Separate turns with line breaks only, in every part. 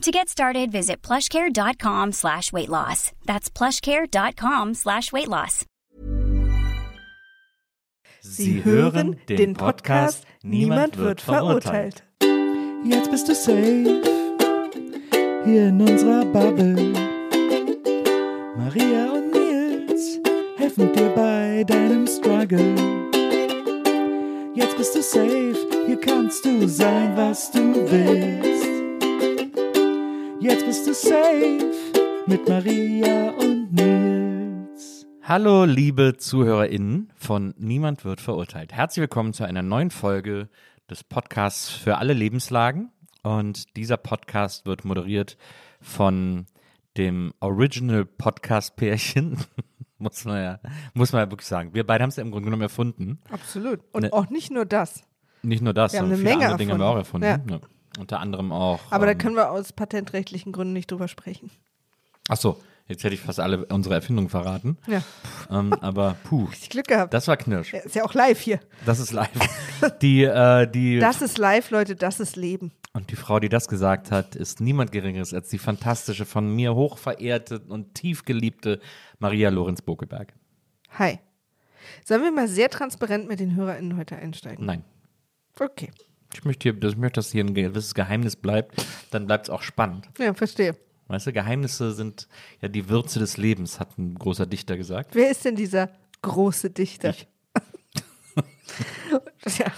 To get started, visit plushcare.com slash weight loss. That's plushcare.com slash weight loss.
Sie hören den Podcast Niemand wird verurteilt. Jetzt bist du safe hier in unserer Bubble. Maria und Nils helfen dir bei deinem Struggle. Jetzt bist du safe, hier kannst du sein, was du willst. Jetzt bist du safe mit Maria und Nils.
Hallo, liebe ZuhörerInnen von Niemand wird verurteilt. Herzlich willkommen zu einer neuen Folge des Podcasts für alle Lebenslagen. Und dieser Podcast wird moderiert von dem Original Podcast-Pärchen. muss, man ja, muss man ja wirklich sagen. Wir beide haben es ja im Grunde genommen erfunden.
Absolut. Und
Ne-
auch nicht nur das.
Nicht nur das,
Wir haben
sondern
eine
viele
Menge
andere Dinge haben wir auch erfunden.
erfunden.
Ja. Unter anderem auch.
Aber da
ähm,
können wir aus patentrechtlichen Gründen nicht drüber sprechen.
Ach so, jetzt hätte ich fast alle unsere Erfindungen verraten.
Ja,
Ähm, aber puh,
ich Glück gehabt.
das war Knirsch.
Ja, ist ja auch live hier.
Das ist live. Die, äh, die
Das ist live, Leute, das ist Leben.
Und die Frau, die das gesagt hat, ist niemand Geringeres als die fantastische, von mir hochverehrte und tief geliebte Maria Lorenz Bokelberg.
Hi. Sollen wir mal sehr transparent mit den HörerInnen heute einsteigen?
Nein.
Okay.
Ich möchte, hier, ich möchte, dass hier ein gewisses Geheimnis bleibt, dann bleibt es auch spannend.
Ja, verstehe.
Weißt du, Geheimnisse sind ja die Würze des Lebens, hat ein großer Dichter gesagt.
Wer ist denn dieser große Dichter?
Ich.
ja.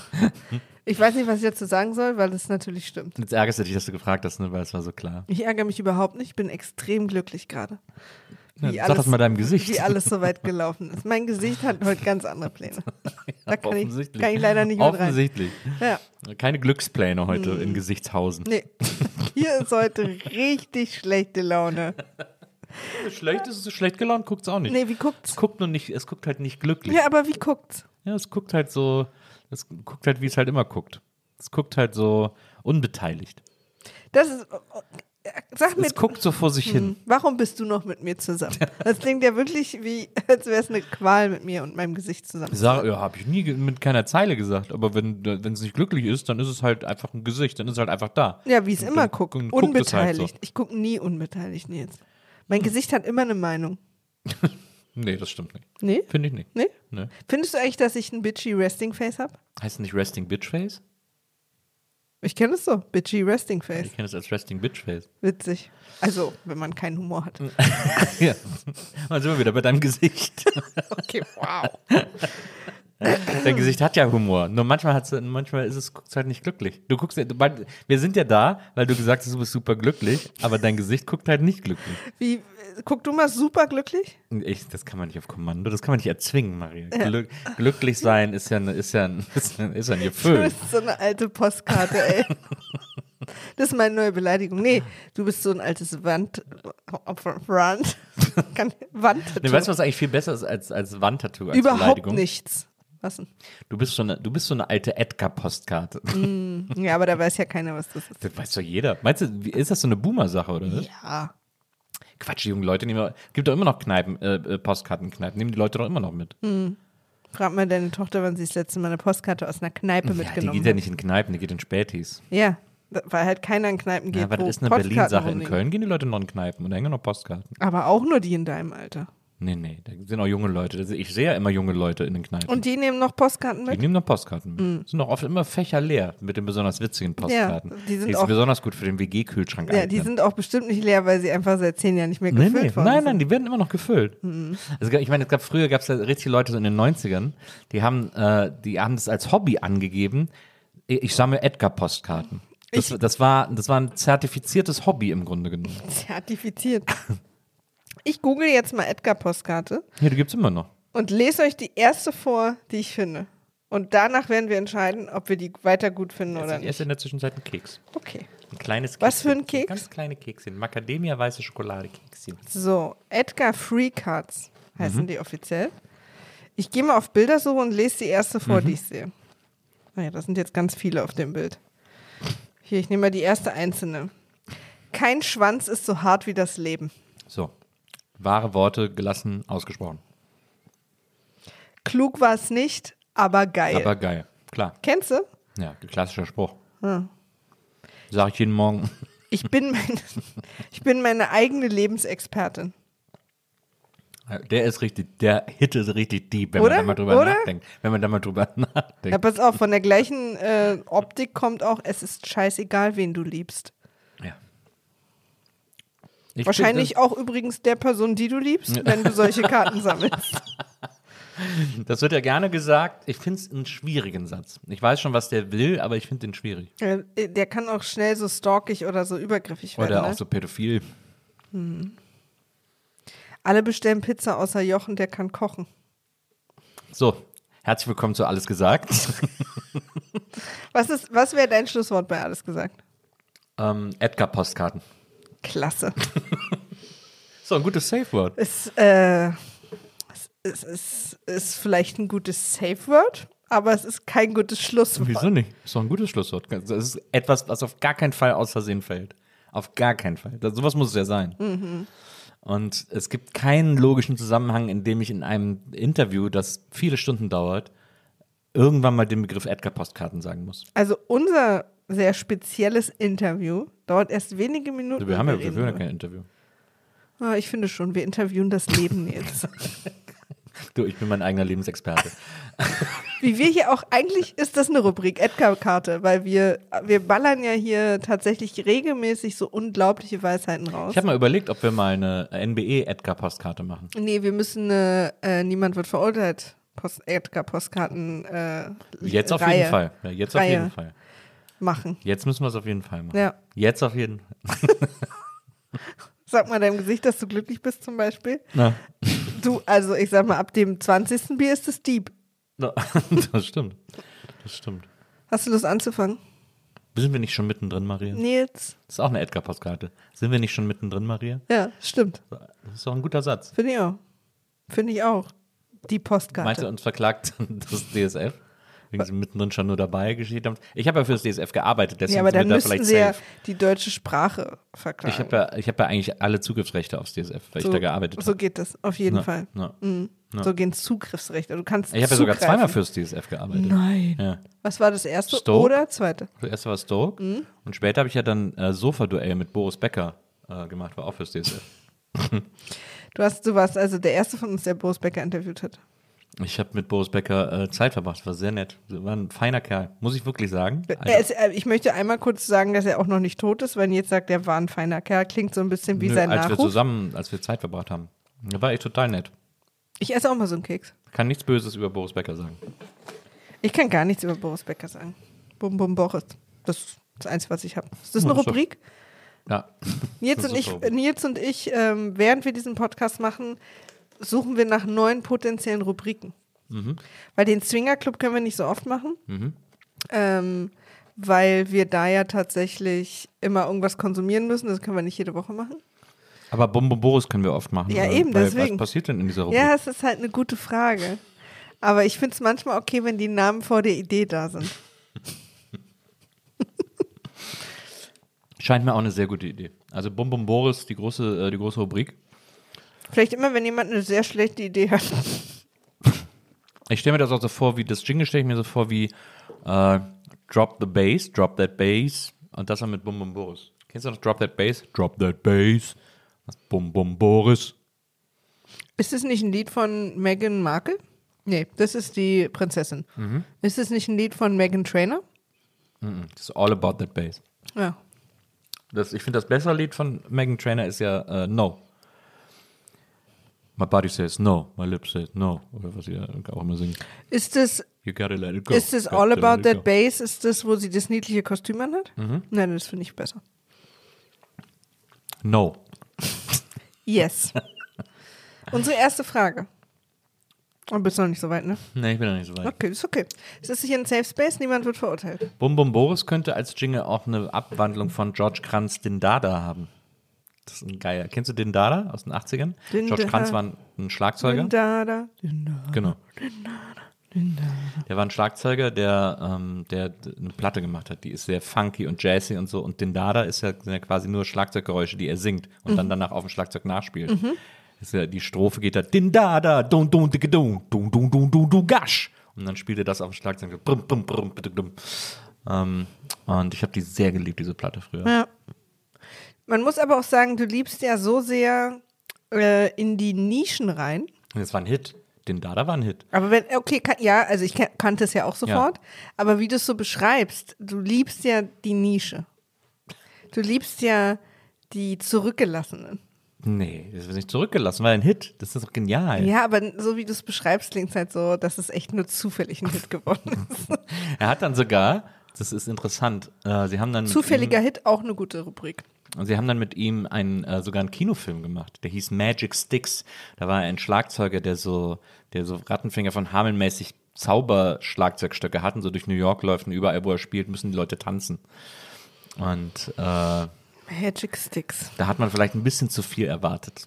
Ich weiß nicht, was ich dazu sagen soll, weil das natürlich stimmt.
Jetzt ärgerst du dich, dass du gefragt hast, ne, weil es war so klar.
Ich ärgere mich überhaupt nicht, ich bin extrem glücklich gerade. Wie
Sag das mal deinem Gesicht.
Wie alles so weit gelaufen ist. Mein Gesicht hat heute ganz andere Pläne. Da kann ich, kann ich leider nicht mit rein.
Offensichtlich.
Ja,
Keine Glückspläne heute
Hm.
in Gesichtshausen.
nee. Hier ist heute richtig schlechte Laune.
Schlecht ist es, schlecht gelaunt guckt es auch nicht.
Nee, wie guckt's?
Es guckt nur nicht, es guckt halt nicht glücklich.
Ja, aber wie guckt's?
Ja, es guckt halt so, es guckt halt, wie es halt immer guckt. Es guckt halt so unbeteiligt.
Das ist. Sag mir,
Es guckt so vor sich hin.
Hm, warum bist du noch mit mir zusammen? Das klingt ja wirklich wie, als wäre es eine Qual mit mir und meinem Gesicht zusammen.
Sag, ja, habe ich nie mit keiner Zeile gesagt. Aber wenn es nicht glücklich ist, dann ist es halt einfach ein Gesicht. Dann ist es halt einfach da.
Ja, wie es immer guckt.
halt
Unbeteiligt.
so.
Ich gucke nie unbeteiligt, Nils. Mein Gesicht hat immer eine Meinung.
Nee, das stimmt nicht.
Nee?
Finde ich nicht.
Nee?
Nee.
Findest du eigentlich, dass ich ein bitchy Resting Face habe?
Heißt nicht Resting Bitch Face?
Ich kenne es so. Bitchy Resting Face.
Ich kenne es als Resting Bitch Face.
Witzig. Also, wenn man keinen Humor hat.
ja. Dann sind wir wieder bei deinem Gesicht.
Okay, wow.
Dein Gesicht hat ja Humor. Nur manchmal, hat's, manchmal ist es guckt's halt nicht glücklich. Du guckst, du, wir sind ja da, weil du gesagt hast, du bist super glücklich, aber dein Gesicht guckt halt nicht glücklich.
Wie, guck du mal super glücklich?
Ich, das kann man nicht auf Kommando, das kann man nicht erzwingen, Maria. Glück, glücklich sein ist ja, ein- ist ja, ist ja, ein- ist ja ein
Du
Gefühl.
bist so eine alte Postkarte, ey. Das ist meine neue Beleidigung. Nee, du bist so ein altes Wand. Wand. Kann- Wand.
Nee, weißt du, was eigentlich viel besser ist als, als Wandtattoo, als
Überhaupt
Beleidigung?
nichts. Was denn?
Du bist so eine, du bist so eine alte Edgar-Postkarte.
Ja, aber da weiß ja keiner, was das ist.
Das weiß doch jeder. Meinst du, ist das so eine Boomer-Sache, oder? was?
Ja.
Quatsch, die jungen Leute nehmen, gibt doch immer noch Kneipen, äh, äh, Postkartenkneipen, nehmen die Leute doch immer noch mit.
Frag mal deine Tochter, wann sie das letzte Mal eine Postkarte aus einer Kneipe
Ja, die
mitgenommen
geht ja
hat.
nicht in Kneipen, die geht in Spätis.
Ja, weil halt keiner in Kneipen geht.
Ja, aber das ist eine Berlin-Sache. In. Köln gehen die Leute noch in Kneipen und hängen noch Postkarten.
Aber auch nur die in deinem Alter.
Nee, nee, da sind auch junge Leute. Ich sehe ja immer junge Leute in den Kneipen.
Und die nehmen noch Postkarten
die
mit?
nehmen noch Postkarten mit. Sind auch oft immer Fächer leer mit den besonders witzigen Postkarten.
die sind
die
auch-
besonders gut für den WG-Kühlschrank
Ja, die
eignen.
sind auch bestimmt nicht leer, weil sie einfach seit zehn Jahren nicht mehr
Nee,
gefüllt
nee.
worden
Nein,
sind.
nein, die werden immer noch gefüllt.
Mhm.
Gab, ich meine, es gab früher gab es ja richtig Leute so in den 90ern, die haben, äh, die haben das als Hobby angegeben. Ich, ich sammle Edgar-Postkarten. Das, das, war, das war ein zertifiziertes Hobby im Grunde genommen.
Zertifiziert. Ich google jetzt mal Edgar-Postkarte
Ja, die gibt's immer noch.
und lese euch die erste vor, die ich finde. Und danach werden wir entscheiden, ob wir die weiter gut finden oder
Ich esse
nicht.
in der Zwischenzeit einen Keks.
Okay.
Ein kleines Kekschen.
Was für ein Keks?
Ganz kleine Kekschen. Macadamia weiße Schokolade Kekschen.
So, Edgar Free Cards
Mhm.
heißen die offiziell. Ich gehe mal auf Bildersuche und lese die erste vor,
Mhm.
die ich sehe. Naja, das sind jetzt ganz viele auf dem Bild. Hier, ich nehme mal die erste einzelne. Kein Schwanz ist so hart wie das Leben.
So. Wahre Worte gelassen ausgesprochen.
Klug war es nicht, aber geil.
Aber geil. Klar.
Kennst du?
Ja, klassischer Spruch. Sag ich jeden Morgen.
Ich bin, meine, ich bin meine eigene Lebensexpertin.
Der ist richtig, der Hit ist richtig deep, wenn
Oder?
man da mal drüber
Oder?
nachdenkt. Wenn man da mal drüber
Ja,
nachdenkt.
pass auf, von der gleichen äh, Optik kommt auch, es ist scheißegal, wen du liebst.
Ich
Wahrscheinlich auch übrigens der Person, die du liebst, wenn du solche Karten sammelst.
Das wird ja gerne gesagt. Ich finde es einen schwierigen Satz. Ich weiß schon, was der will, aber ich finde den schwierig.
Der kann auch schnell so stalkig oder so übergriffig werden.
Oder
ne?
auch so pädophil.
Alle bestellen Pizza außer Jochen, der kann kochen.
So, herzlich willkommen zu Alles gesagt.
Was, ist, was wäre dein Schlusswort bei alles gesagt?
ähm, Edgar-Postkarten.
Klasse.
So, ein gutes Safe-Word.
ist, äh, es, es ist, ist vielleicht ein gutes Safe Word, aber es ist kein gutes Schlusswort.
Wieso nicht? Ist doch ein gutes Schlusswort. Das ist etwas, was auf gar keinen Fall aus Versehen fällt. Auf gar keinen Fall. Das, sowas muss es ja sein.
Mhm.
Und es gibt keinen logischen Zusammenhang, in dem ich in einem Interview, das viele Stunden dauert, irgendwann mal den Begriff Edgar-Postkarten sagen muss.
Also unser sehr spezielles Interview dauert erst wenige Minuten.
Wir haben ja, wir führen ja kein Interview.
Ah, ich finde schon, wir interviewen das Leben jetzt.
Du, ich bin mein eigener Lebensexperte.
Wie wir hier auch, eigentlich ist das eine Rubrik Edgar-Karte, weil wir, wir ballern ja hier tatsächlich regelmäßig so unglaubliche Weisheiten raus.
Ich habe mal überlegt, ob wir mal eine NBE-Edgar-Postkarte machen.
nee, wir müssen eine, äh, niemand wird verurteilt, Post, Edgar-Postkarten äh,
Jetzt auf
Reihe
jeden Fall. Ja, jetzt auf
Reihe.
jeden Fall.
Machen.
Jetzt müssen wir es auf jeden Fall machen.
Ja.
Jetzt auf jeden Fall.
Sag mal deinem Gesicht, dass du glücklich bist zum Beispiel.
Na,
Du, also ich sag mal, ab dem 20. Bier ist es Dieb.
na, das stimmt. Das stimmt.
Hast du Lust anzufangen?
Sind wir nicht schon mittendrin, Maria?
Nils?
Das ist auch eine Edgar-Postkarte. Sind wir nicht schon mittendrin, Maria?
Ja, stimmt.
Das ist doch ein guter Satz.
Finde ich auch. Finde ich auch. Die Postkarte.
Meinst du, uns verklagt das DSF? Wegen sie mittendrin schon nur dabei geschieht haben? Ich habe ja für das DSF gearbeitet, deswegen
ja, aber
sind
dann
wir da vielleicht
sie ja
safe.
die deutsche Sprache verklagen.
Ich habe ja, ich hab ja eigentlich alle Zugriffsrechte aufs DSF, weil
so,
ich da gearbeitet
So
habe.
geht es, auf jeden
Ja,
Fall.
ja.
Mhm.
Ja.
So gehen Zugriffsrechte. Du kannst
Ich habe ja sogar zweimal fürs DSF gearbeitet.
Nein.
Ja.
Was war das erste
Stoke.
oder zweite?
Das erste war Stoke
Mhm.
und später habe ich ja dann äh, Sofa-Duell mit Boris Becker äh, gemacht, war auch fürs DSF.
Du, hast, du warst also der erste von uns, der Boris Becker interviewt hat.
Ich habe mit Boris Becker äh, Zeit verbracht, war sehr nett. War ein feiner Kerl, muss ich wirklich sagen.
Er ist, äh, ich möchte einmal kurz sagen, dass er auch noch nicht tot ist, weil jetzt sagt, er war ein feiner Kerl. Klingt so ein bisschen wie
Nö,
sein
als wir
Nachruf.
zusammen, als wir Zeit verbracht haben. War echt total nett.
Ich esse auch mal so einen Keks.
Kann nichts Böses über Boris Becker sagen.
Ich kann gar nichts über Boris Becker sagen. Bum Bum Boris. Das ist das Einzige, was ich habe. Ist das eine
Ja, ist doch-
Rubrik?
Ja.
Nils
Das
und, ich. Nils und ich, ähm, während wir diesen Podcast machen, suchen wir nach neuen potenziellen Rubriken.
Mhm.
Weil den Swinger Club können wir nicht so oft machen. Ähm, weil wir da ja tatsächlich immer irgendwas konsumieren müssen. Das können wir nicht jede Woche machen.
Aber Bum Bum Boris können wir oft machen.
Ja,
weil-
eben,
weil,
deswegen.
Was passiert denn in dieser Rubrik?
Ja, es ist halt eine gute Frage. Aber ich finde es manchmal okay, wenn die Namen vor der Idee da sind.
Scheint mir auch eine sehr gute Idee. Also Bum Bum Boris, die große, äh, die große Rubrik.
Vielleicht immer, wenn jemand eine sehr schlechte Idee hat.
Ich stelle mir das auch so vor, wie das Jingle stelle ich mir so vor wie äh, Drop the Bass, Drop That Bass und das dann mit Bum Bum Boris. Kennst du noch Drop That Bass? Drop That Bass. Bum Bum Boris.
Ist es nicht ein Lied von Meghan Markle? Nee, das ist die Prinzessin.
Mhm.
Ist es nicht ein Lied von Meghan Trainer?
Das ist all about that bass.
Ja.
Das, ich finde, das bessere Lied von Megan Trainer ist ja äh, No. My body says no, my lips says no. Oder was sie auch immer singen.
Ist es
You gotta let it go.
Ist
Gotta
All
let
About
it
That
go.
Bass? Ist das, wo sie das niedliche Kostüm anhat?
Mhm.
Nein, das finde ich besser.
No.
Yes. Unsere erste Frage. Oh, bist noch nicht so weit, ne?
Nee, ich bin noch nicht so weit.
Okay, ist okay. Es ist hier ein Safe Space, niemand wird verurteilt.
Bum Bum Boris könnte als Jingle auch eine Abwandlung von George Kranz Din Dada haben. Das ist ein geiler. Kennst du Din Dada aus den 80ern?
Din
George Kranz war ein, Schlagzeuger.
Da, da, da.
Genau. Der war ein Schlagzeuger, der, ähm, der eine Platte gemacht hat. Die ist sehr funky und jazzy und so. Und den Dada ist ja, sind ja quasi nur Schlagzeuggeräusche, die er singt und dann danach auf dem Schlagzeug nachspielt. Ist ja, die Strophe geht da, din Dada, dun dun dicke dun, dun dun dun dun du gasch. Und dann spielt er das auf dem Schlagzeug. Brum, brum, brum, bitte, brum. Ähm, und ich habe die sehr geliebt, diese Platte früher.
Ja. Man muss aber auch sagen, du liebst ja so sehr äh, in die Nischen rein.
Das war ein Hit. Den Dada war ein Hit.
Aber wenn, okay, kann, ja, also ich kan- kannte es ja auch sofort, aber wie du es so beschreibst, du liebst ja die Nische. Du liebst ja die Zurückgelassenen.
Nee, das wird nicht zurückgelassen, war ein Hit. Das ist doch genial.
Ja, aber so wie du es beschreibst, klingt es halt so, dass es echt nur zufällig ein Hit geworden ist.
Er hat dann sogar, das ist interessant, äh, sie haben dann
Zufälliger Hit, auch eine gute Rubrik.
Und sie haben dann mit ihm einen, äh, sogar einen Kinofilm gemacht, der hieß Magic Sticks. Da war er ein Schlagzeuger, der so, der so Rattenfinger von Hameln mäßig Zauberschlagzeugstöcke hat und so durch New York läuft und überall, wo er spielt, müssen die Leute tanzen. Und äh,
Magic Sticks.
da hat man vielleicht ein bisschen zu viel erwartet.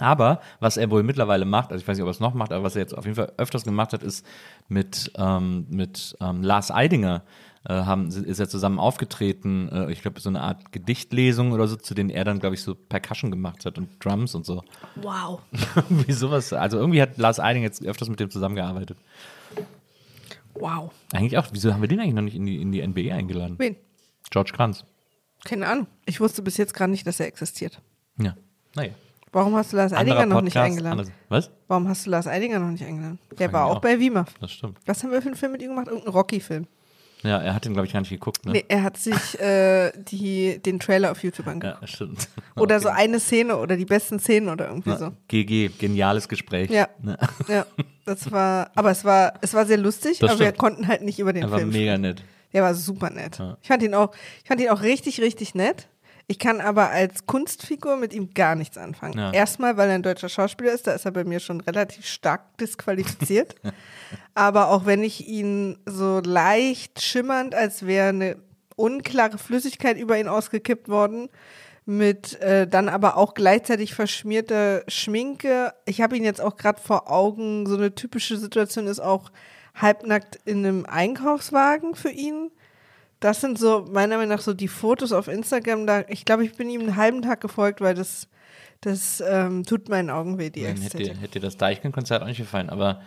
Aber was er wohl mittlerweile macht, also ich weiß nicht, ob er es noch macht, aber was er jetzt auf jeden Fall öfters gemacht hat, ist mit, ähm, mit ähm, Lars Eidinger haben, ist er zusammen aufgetreten, äh, ich glaube so eine Art Gedichtlesung oder so, zu denen er dann, glaube ich, so Percussion gemacht hat und Drums und so.
Wow.
Wie sowas. Also irgendwie hat Lars Eidinger jetzt öfters mit dem zusammengearbeitet.
Wow.
Eigentlich auch, wieso haben wir den eigentlich noch nicht in die, in die NBA eingeladen?
Wen?
George Kranz.
Keine Ahnung. Ich wusste bis jetzt gerade nicht, dass er existiert.
Ja. Naja.
Warum hast du Lars Eidinger noch nicht eingeladen?
anders- Was?
Warum hast du Lars Eidinger noch nicht eingeladen? Der
Frag
war auch
auch.
bei WIMAF.
Das stimmt.
Was haben wir für einen Film mit ihm gemacht? Irgendein Rocky-Film.
Ja, er hat den, glaube ich, gar nicht geguckt, ne?
Nee, er hat sich äh, die, den Trailer auf YouTube angeguckt.
Ja, stimmt.
Oder
Okay.
so eine Szene oder die besten Szenen oder irgendwie so.
GG, geniales Gespräch.
Ja.
Ne?
Ja, das war, aber es war, es war sehr lustig,
Das
aber wir
stimmt.
konnten halt nicht über den
Er war
Film
mega
sprechen.
nett.
Der war super nett.
Ja.
Ich fand ihn auch, ich fand ihn auch richtig, richtig nett. Ich kann aber als Kunstfigur mit ihm gar nichts anfangen.
Ja.
Erstmal, weil er ein deutscher Schauspieler ist, da ist er bei mir schon relativ stark disqualifiziert. aber auch wenn ich ihn so leicht schimmernd, als wäre eine unklare Flüssigkeit über ihn ausgekippt worden, mit äh, dann aber auch gleichzeitig verschmierter Schminke. Ich habe ihn jetzt auch gerade vor Augen. So eine typische Situation ist auch halbnackt in einem Einkaufswagen für ihn. Das sind so meiner Meinung nach so die Fotos auf Instagram. Da, ich glaube, ich bin ihm einen halben Tag gefolgt, weil das, das ähm, tut meinen Augen weh, die
Dann hätte, hätte das Deichkind-Konzert auch nicht gefallen, aber,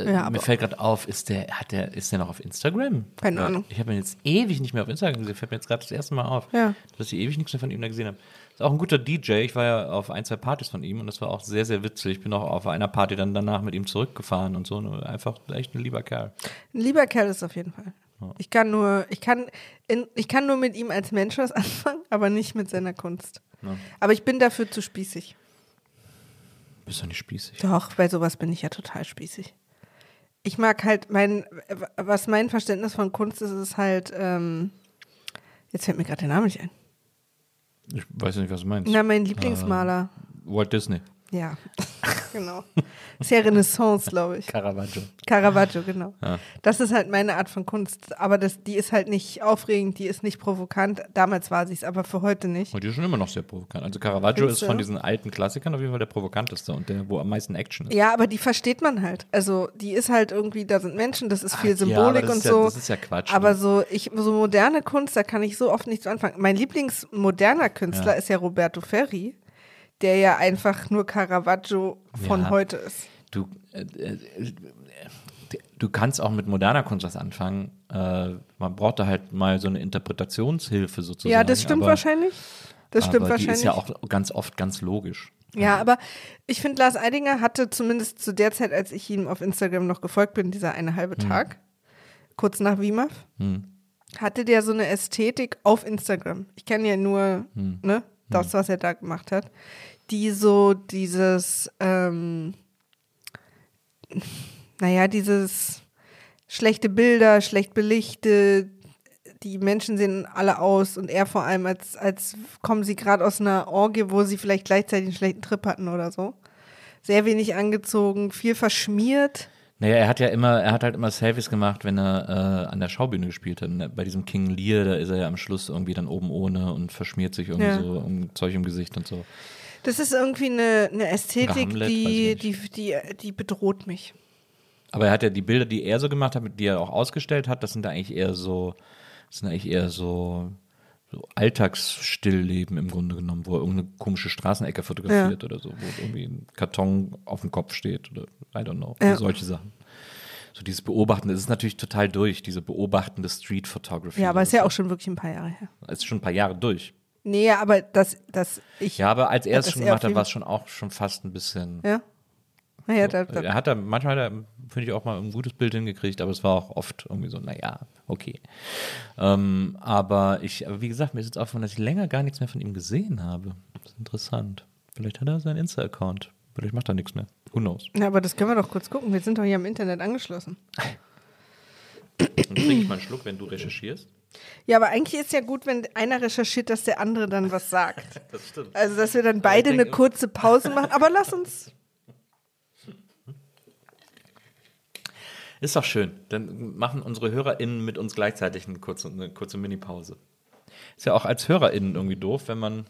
äh,
Ja,
mir fällt gerade auf, ist der, hat der, ist der noch auf Instagram?
Keine Ahnung.
Ich habe ihn jetzt ewig nicht mehr auf Instagram gesehen, fällt mir jetzt gerade das erste Mal auf,
Ja.
dass ich ewig nichts mehr von ihm da gesehen habe. Ist auch ein guter DJ, ich war ja auf ein, zwei Partys von ihm und das war auch sehr, sehr witzig. Ich bin auch auf einer Party dann danach mit ihm zurückgefahren und so, ne, einfach echt ein lieber Kerl.
Ein lieber Kerl ist auf jeden Fall. Ich kann nur, ich kann, in, ich kann nur mit ihm als Mensch was anfangen, aber nicht mit seiner Kunst. Aber ich bin dafür zu spießig.
Bist doch nicht spießig.
Doch, bei sowas bin ich ja total spießig. Ich mag halt mein, was mein Verständnis von Kunst ist, ist halt, ähm, jetzt fällt mir gerade der Name nicht ein.
Ich weiß nicht, was du meinst.
Na, mein Lieblingsmaler.
Walt Disney,
Ja, genau. Ist ja Renaissance, glaube ich.
Caravaggio.
Caravaggio, genau.
Ja.
Das ist halt meine Art von Kunst. Aber das, die ist halt nicht aufregend, die ist nicht provokant. Damals war sie es, aber für heute nicht.
Und die ist schon immer noch sehr provokant. Also Caravaggio
Findest
ist von
du?
diesen alten Klassikern auf jeden Fall der provokanteste und der, wo am meisten Action ist.
Ja, aber die versteht man halt. Also die ist halt irgendwie, da sind Menschen, das ist viel
Ach, ja,
Symbolik
aber das
und
ja-
so.
das ist ja Quatsch,
Aber
ne?
so, ich, so moderne Kunst, da kann ich so oft nichts anfangen. Mein Lieblingsmoderner Künstler
Ja.
ist ja Roberto Ferri, der ja einfach nur Caravaggio von
Ja.
heute ist.
Du, äh, äh, du kannst auch mit moderner Kunst was anfangen. Äh, man braucht da halt mal so eine Interpretationshilfe sozusagen.
Ja, das stimmt
aber,
wahrscheinlich. Das stimmt
aber
wahrscheinlich.
Die ist ja auch ganz oft ganz logisch.
Ja, aber ich finde, Lars Eidinger hatte zumindest zu der Zeit, als ich ihm auf Instagram noch gefolgt bin, dieser eine halbe Tag, kurz nach WIMAF, hatte der so eine Ästhetik auf Instagram. Ich kenne ja nur ne, das, was er da gemacht hat, die so dieses, ähm, naja, dieses schlechte Bilder, schlecht belichtet, die Menschen sehen alle aus und er vor allem, als, als kommen sie gerade aus einer Orgie, wo sie vielleicht gleichzeitig einen schlechten Trip hatten oder so. Sehr wenig angezogen, viel verschmiert.
Naja, er hat ja immer, er hat halt immer Selfies gemacht, wenn er äh, an der Schaubühne gespielt hat. Und Bei diesem King Lear, da ist er ja am Schluss irgendwie dann oben ohne und verschmiert sich irgendwie
Ja.
so um Zeug im Gesicht und so.
Das ist irgendwie eine, eine Ästhetik,
Hamlet,
die, die, die, die bedroht mich.
Aber er hat ja die Bilder, die er so gemacht hat, die er auch ausgestellt hat, das sind eigentlich eher so, das sind eigentlich eher so, so Alltagsstillleben im Grunde genommen, wo er irgendeine komische Straßenecke fotografiert oder so, wo irgendwie ein Karton auf dem Kopf steht oder I don't know,
Ja.
solche Sachen. So dieses Beobachten, das ist natürlich total durch, diese beobachtende Street Photography.
Ja, aber ist ja auch schon wirklich ein paar Jahre her.
ist schon ein paar Jahre durch.
Nee, aber dass, dass ich.
Ja, aber als er es
das
schon gemacht hat, war es schon auch schon fast ein bisschen.
Ja. Naja, da, da,
Er hat da manchmal, hat er, finde ich, auch mal ein gutes Bild hingekriegt, aber es war auch oft irgendwie so, naja, okay. Ähm, aber ich, aber wie gesagt, mir ist jetzt aufgefallen, dass ich länger gar nichts mehr von ihm gesehen habe. Das ist interessant. Vielleicht hat er seinen Insta-Account. Vielleicht macht er nichts mehr. Who knows?
ja, aber das können wir doch kurz gucken. Wir sind doch hier am Internet angeschlossen.
Dann trinke ich mal einen Schluck, wenn du recherchierst.
Ja, aber eigentlich ist ja gut, wenn einer recherchiert, dass der andere dann was sagt.
Das stimmt.
Also, dass wir dann beide eine kurze Pause machen. Aber lass uns.
Ist doch schön. Dann machen unsere HörerInnen mit uns gleichzeitig eine kurze, eine kurze Mini-Pause. Ist ja auch als HörerInnen irgendwie doof, wenn man.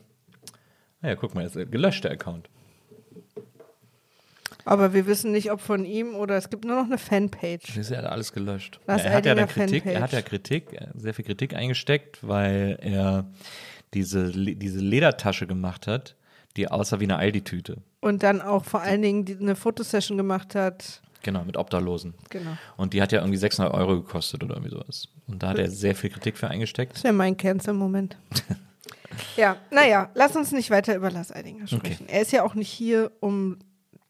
Naja, guck mal, jetzt ist gelöscht der Account.
Aber wir wissen nicht, ob von ihm oder es gibt nur noch eine Fanpage.
Das ist ja alles gelöscht.
Lars
er hat ja Kritik, er hat ja. Kritik, äh, sehr viel Kritik eingesteckt, weil er diese, diese Ledertasche gemacht hat, die aussah wie eine Aldi-Tüte.
Und dann auch vor allen Dingen eine Fotosession gemacht hat.
Genau, mit Obdachlosen.
Genau.
Und die hat ja irgendwie 600 Euro gekostet oder irgendwie sowas. Und da hat er sehr viel Kritik für eingesteckt.
Das wäre mein Cancel-Moment. ja, naja, lass uns nicht weiter über Lars Eidinger sprechen. Er ist ja auch nicht hier, um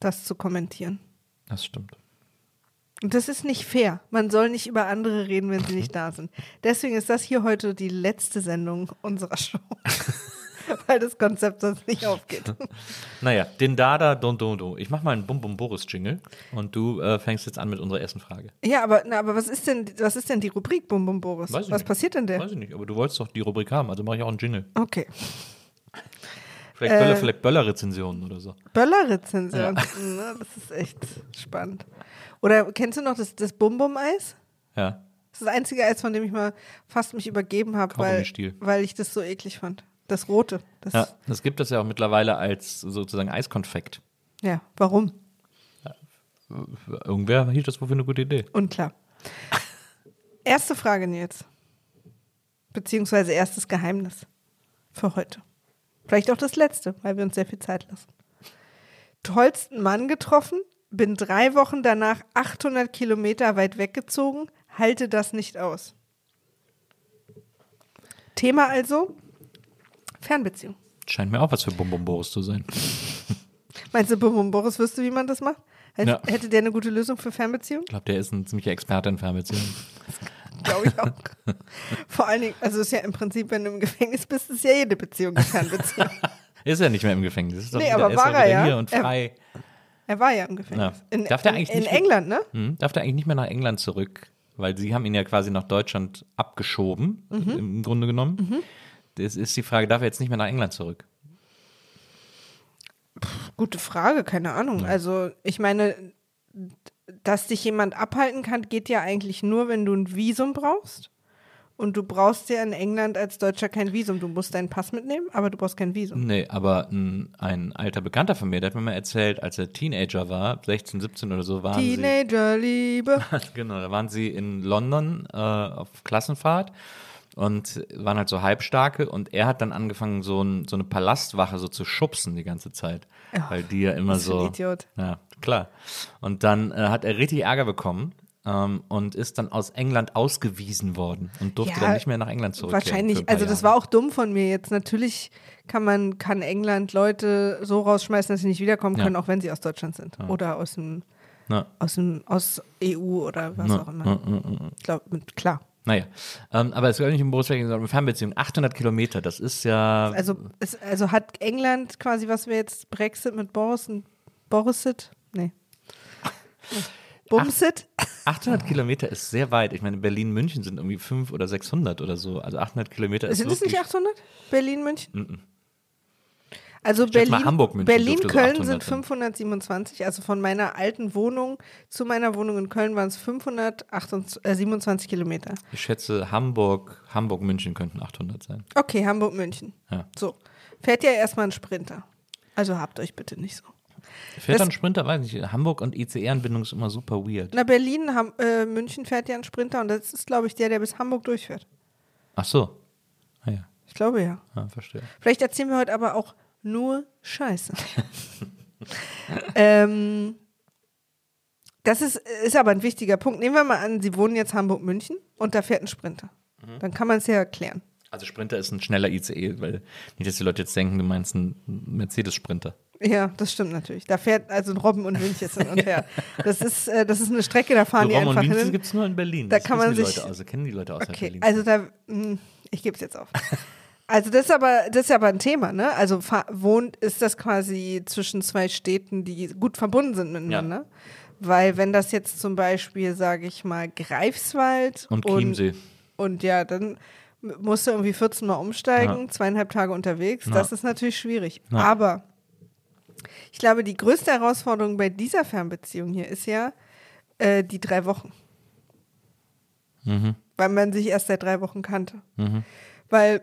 das zu kommentieren.
Das stimmt.
Und das ist nicht fair. Man soll nicht über andere reden, wenn sie nicht da sind. Deswegen ist das hier heute die letzte Sendung unserer Show. Weil das Konzept sonst nicht aufgeht.
Naja, den Dada Don Don Do. Ich mach mal einen Bum Bum Boris Jingle und du äh, fängst jetzt an mit unserer ersten Frage.
Ja, aber, na, aber was ist denn, was ist denn die Rubrik Bum Bum Boris?
Weiß ich
was
nicht.
passiert denn der?
Weiß ich nicht, aber du wolltest doch die Rubrik haben, also mache ich auch einen Jingle.
Okay.
Vielleicht
Äh.
Böller, vielleicht Böller-Rezensionen oder so.
Böller-Rezension. Na, das ist echt spannend. Oder kennst du noch das, das Bum Bum Eis?
Ja.
Das ist das einzige Eis, von dem ich mal fast mich übergeben habe, weil, weil ich das so eklig fand. Das rote. Das,
Ja,
ja.
das gibt es ja auch mittlerweile als sozusagen Eiskonfekt.
warum?
Irgendwer hielt das wohl für eine gute Idee.
Unklar. Erste Frage, Nils. Beziehungsweise erstes Geheimnis für heute. Vielleicht auch das letzte, weil wir uns sehr viel Zeit lassen. Tollsten Mann getroffen, bin drei Wochen danach 800 Kilometer weit weggezogen, halte das nicht aus. Thema also Fernbeziehung.
Scheint mir auch was für Bum Bum Boris zu sein.
Meinst du, Bum Bum Boris wüsste, wie man das macht? Hätte,
Ja.
hätte der eine gute Lösung für Fernbeziehung?
Ich glaube, der ist ein ziemlicher Experte in Fernbeziehungen.
Glaube ich auch. Vor allen Dingen, also ist ja im Prinzip, wenn du im Gefängnis bist, ist ja jede Beziehung Fernbeziehung.
Ist er nicht mehr im Gefängnis. Ist doch
Nee,
wieder,
aber war er ja.
hier und
Er-
frei.
Er war ja im Gefängnis.
Ja.
In,
Darf der
in,
eigentlich
in
nicht-
England, ne?
Hm, darf der eigentlich nicht mehr nach England zurück? Weil sie haben ihn ja quasi nach Deutschland abgeschoben,
Mhm.
im Grunde genommen. Das ist die Frage, darf er jetzt nicht mehr nach England zurück?
Gute Frage, keine Ahnung. Also, ich meine, dass dich jemand abhalten kann, geht ja eigentlich nur, wenn du ein Visum brauchst. Und du brauchst ja in England als Deutscher kein Visum. Du musst deinen Pass mitnehmen, aber du brauchst kein Visum.
Nee, aber ein, ein alter Bekannter von mir, der hat mir mal erzählt, als er Teenager war, 16, 17 oder so, waren sie.
Teenagerliebe.
Genau, da waren sie in London äh, auf Klassenfahrt und waren halt so halbstarke und er hat dann angefangen, so, ein, so eine Palastwache so zu schubsen die ganze Zeit. Weil die ja immer
für ein
so.
Idiot.
Ja, klar. Und dann äh, hat er richtig Ärger bekommen. ähm, und ist dann aus England ausgewiesen worden und durfte
Ja,
dann nicht mehr nach England zurückkehren.
Wahrscheinlich, also das
Jahre.
war auch dumm von mir jetzt. Natürlich kann man, kann England Leute so rausschmeißen, dass sie nicht wiederkommen
Ja.
können, auch wenn sie aus Deutschland sind. Oder aus dem,
Ja.
aus dem, aus EU oder was
Ja,
auch immer.
ja, ja, ja.
Ich glaube, klar.
Naja, ähm, aber es soll nicht um Berufsverkehr, sondern um Fernbeziehung. 800 Kilometer, das ist ja.
Also, es, also hat England quasi, was wir jetzt Brexit mit Boris und Borisit? Nee. Bumsit?
800 Kilometer ist sehr weit. Ich meine, Berlin-München sind irgendwie 500 oder 600 oder so. Also 800 Kilometer ist
Sind es nicht 800? Berlin, München? Also Berlin,
Hamburg, München
Berlin
so
Köln
800
sind
sein.
527. Also von meiner alten Wohnung zu meiner Wohnung in Köln waren es 527 Kilometer.
Ich schätze, Hamburg, Hamburg-München könnten 800 sein.
Okay, Hamburg, München.
Ja.
So. Fährt ja erstmal ein Sprinter. Also habt euch bitte nicht so.
Fährt
Das-
dann Sprinter, weiß nicht. Hamburg und ICE-Anbindung ist immer super weird.
Na, Berlin, Ham äh, München fährt ja ein Sprinter und das ist, glaube ich, der, der bis Hamburg durchfährt.
Ach so. Ah ja,
Ich glaube ja.
ja verstehe.
Vielleicht erzählen wir heute aber auch nur Scheiße. ähm, das ist, ist aber ein wichtiger Punkt. Nehmen wir mal an, Sie wohnen jetzt Hamburg-München und da fährt ein Sprinter.
Mhm.
Dann kann man es ja erklären.
Also Sprinter ist ein schneller ICE, weil nicht, dass die Leute jetzt denken, du meinst einen Mercedes-Sprinter.
Ja, das stimmt natürlich. Da fährt also ein Robben und München hin und her. Das ist, äh, das ist eine Strecke, da fahren die
Rom und
einfach
München
hin.
gibt es nur in Berlin.
Da
Das
kann man
die
sich-
Leute aus, kennen die Leute aus
Okay,
Berlin.
also da, mh, ich gebe es jetzt auf. Also das ist aber, das ist aber ein Thema, ne? Also wohnt, ist das quasi zwischen zwei Städten, die gut verbunden sind miteinander. Weil wenn das jetzt zum Beispiel, sage ich mal, Greifswald
und Chiemsee.
und ja, dann musst du irgendwie 14 Mal umsteigen, zweieinhalb Tage unterwegs. Das ist natürlich schwierig.
Ja.
Aber ich glaube, die größte Herausforderung bei dieser Fernbeziehung hier ist ja äh, die drei Wochen.
Mhm.
Weil man sich erst seit drei Wochen kannte. Weil,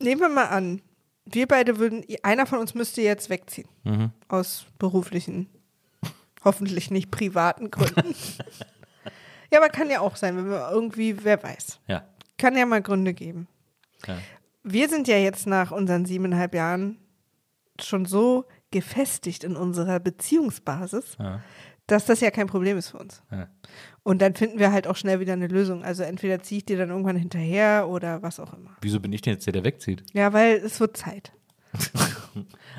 nehmen wir mal an, wir beide würden, einer von uns müsste jetzt wegziehen.
Mhm.
Aus beruflichen, hoffentlich nicht privaten Gründen. ja, aber kann ja auch sein, wenn wir irgendwie, wer weiß.
Ja.
Kann ja mal Gründe geben.
ja.
Wir sind ja jetzt nach unseren siebeneinhalb Jahren schon so gefestigt in unserer Beziehungsbasis,
Ja.
Dass das ja kein Problem ist für uns.
Ja.
Und dann finden wir halt auch schnell wieder eine Lösung. Also entweder ziehe ich dir dann irgendwann hinterher oder was auch immer.
Wieso bin ich denn jetzt der, der wegzieht?
Ja, weil es wird Zeit.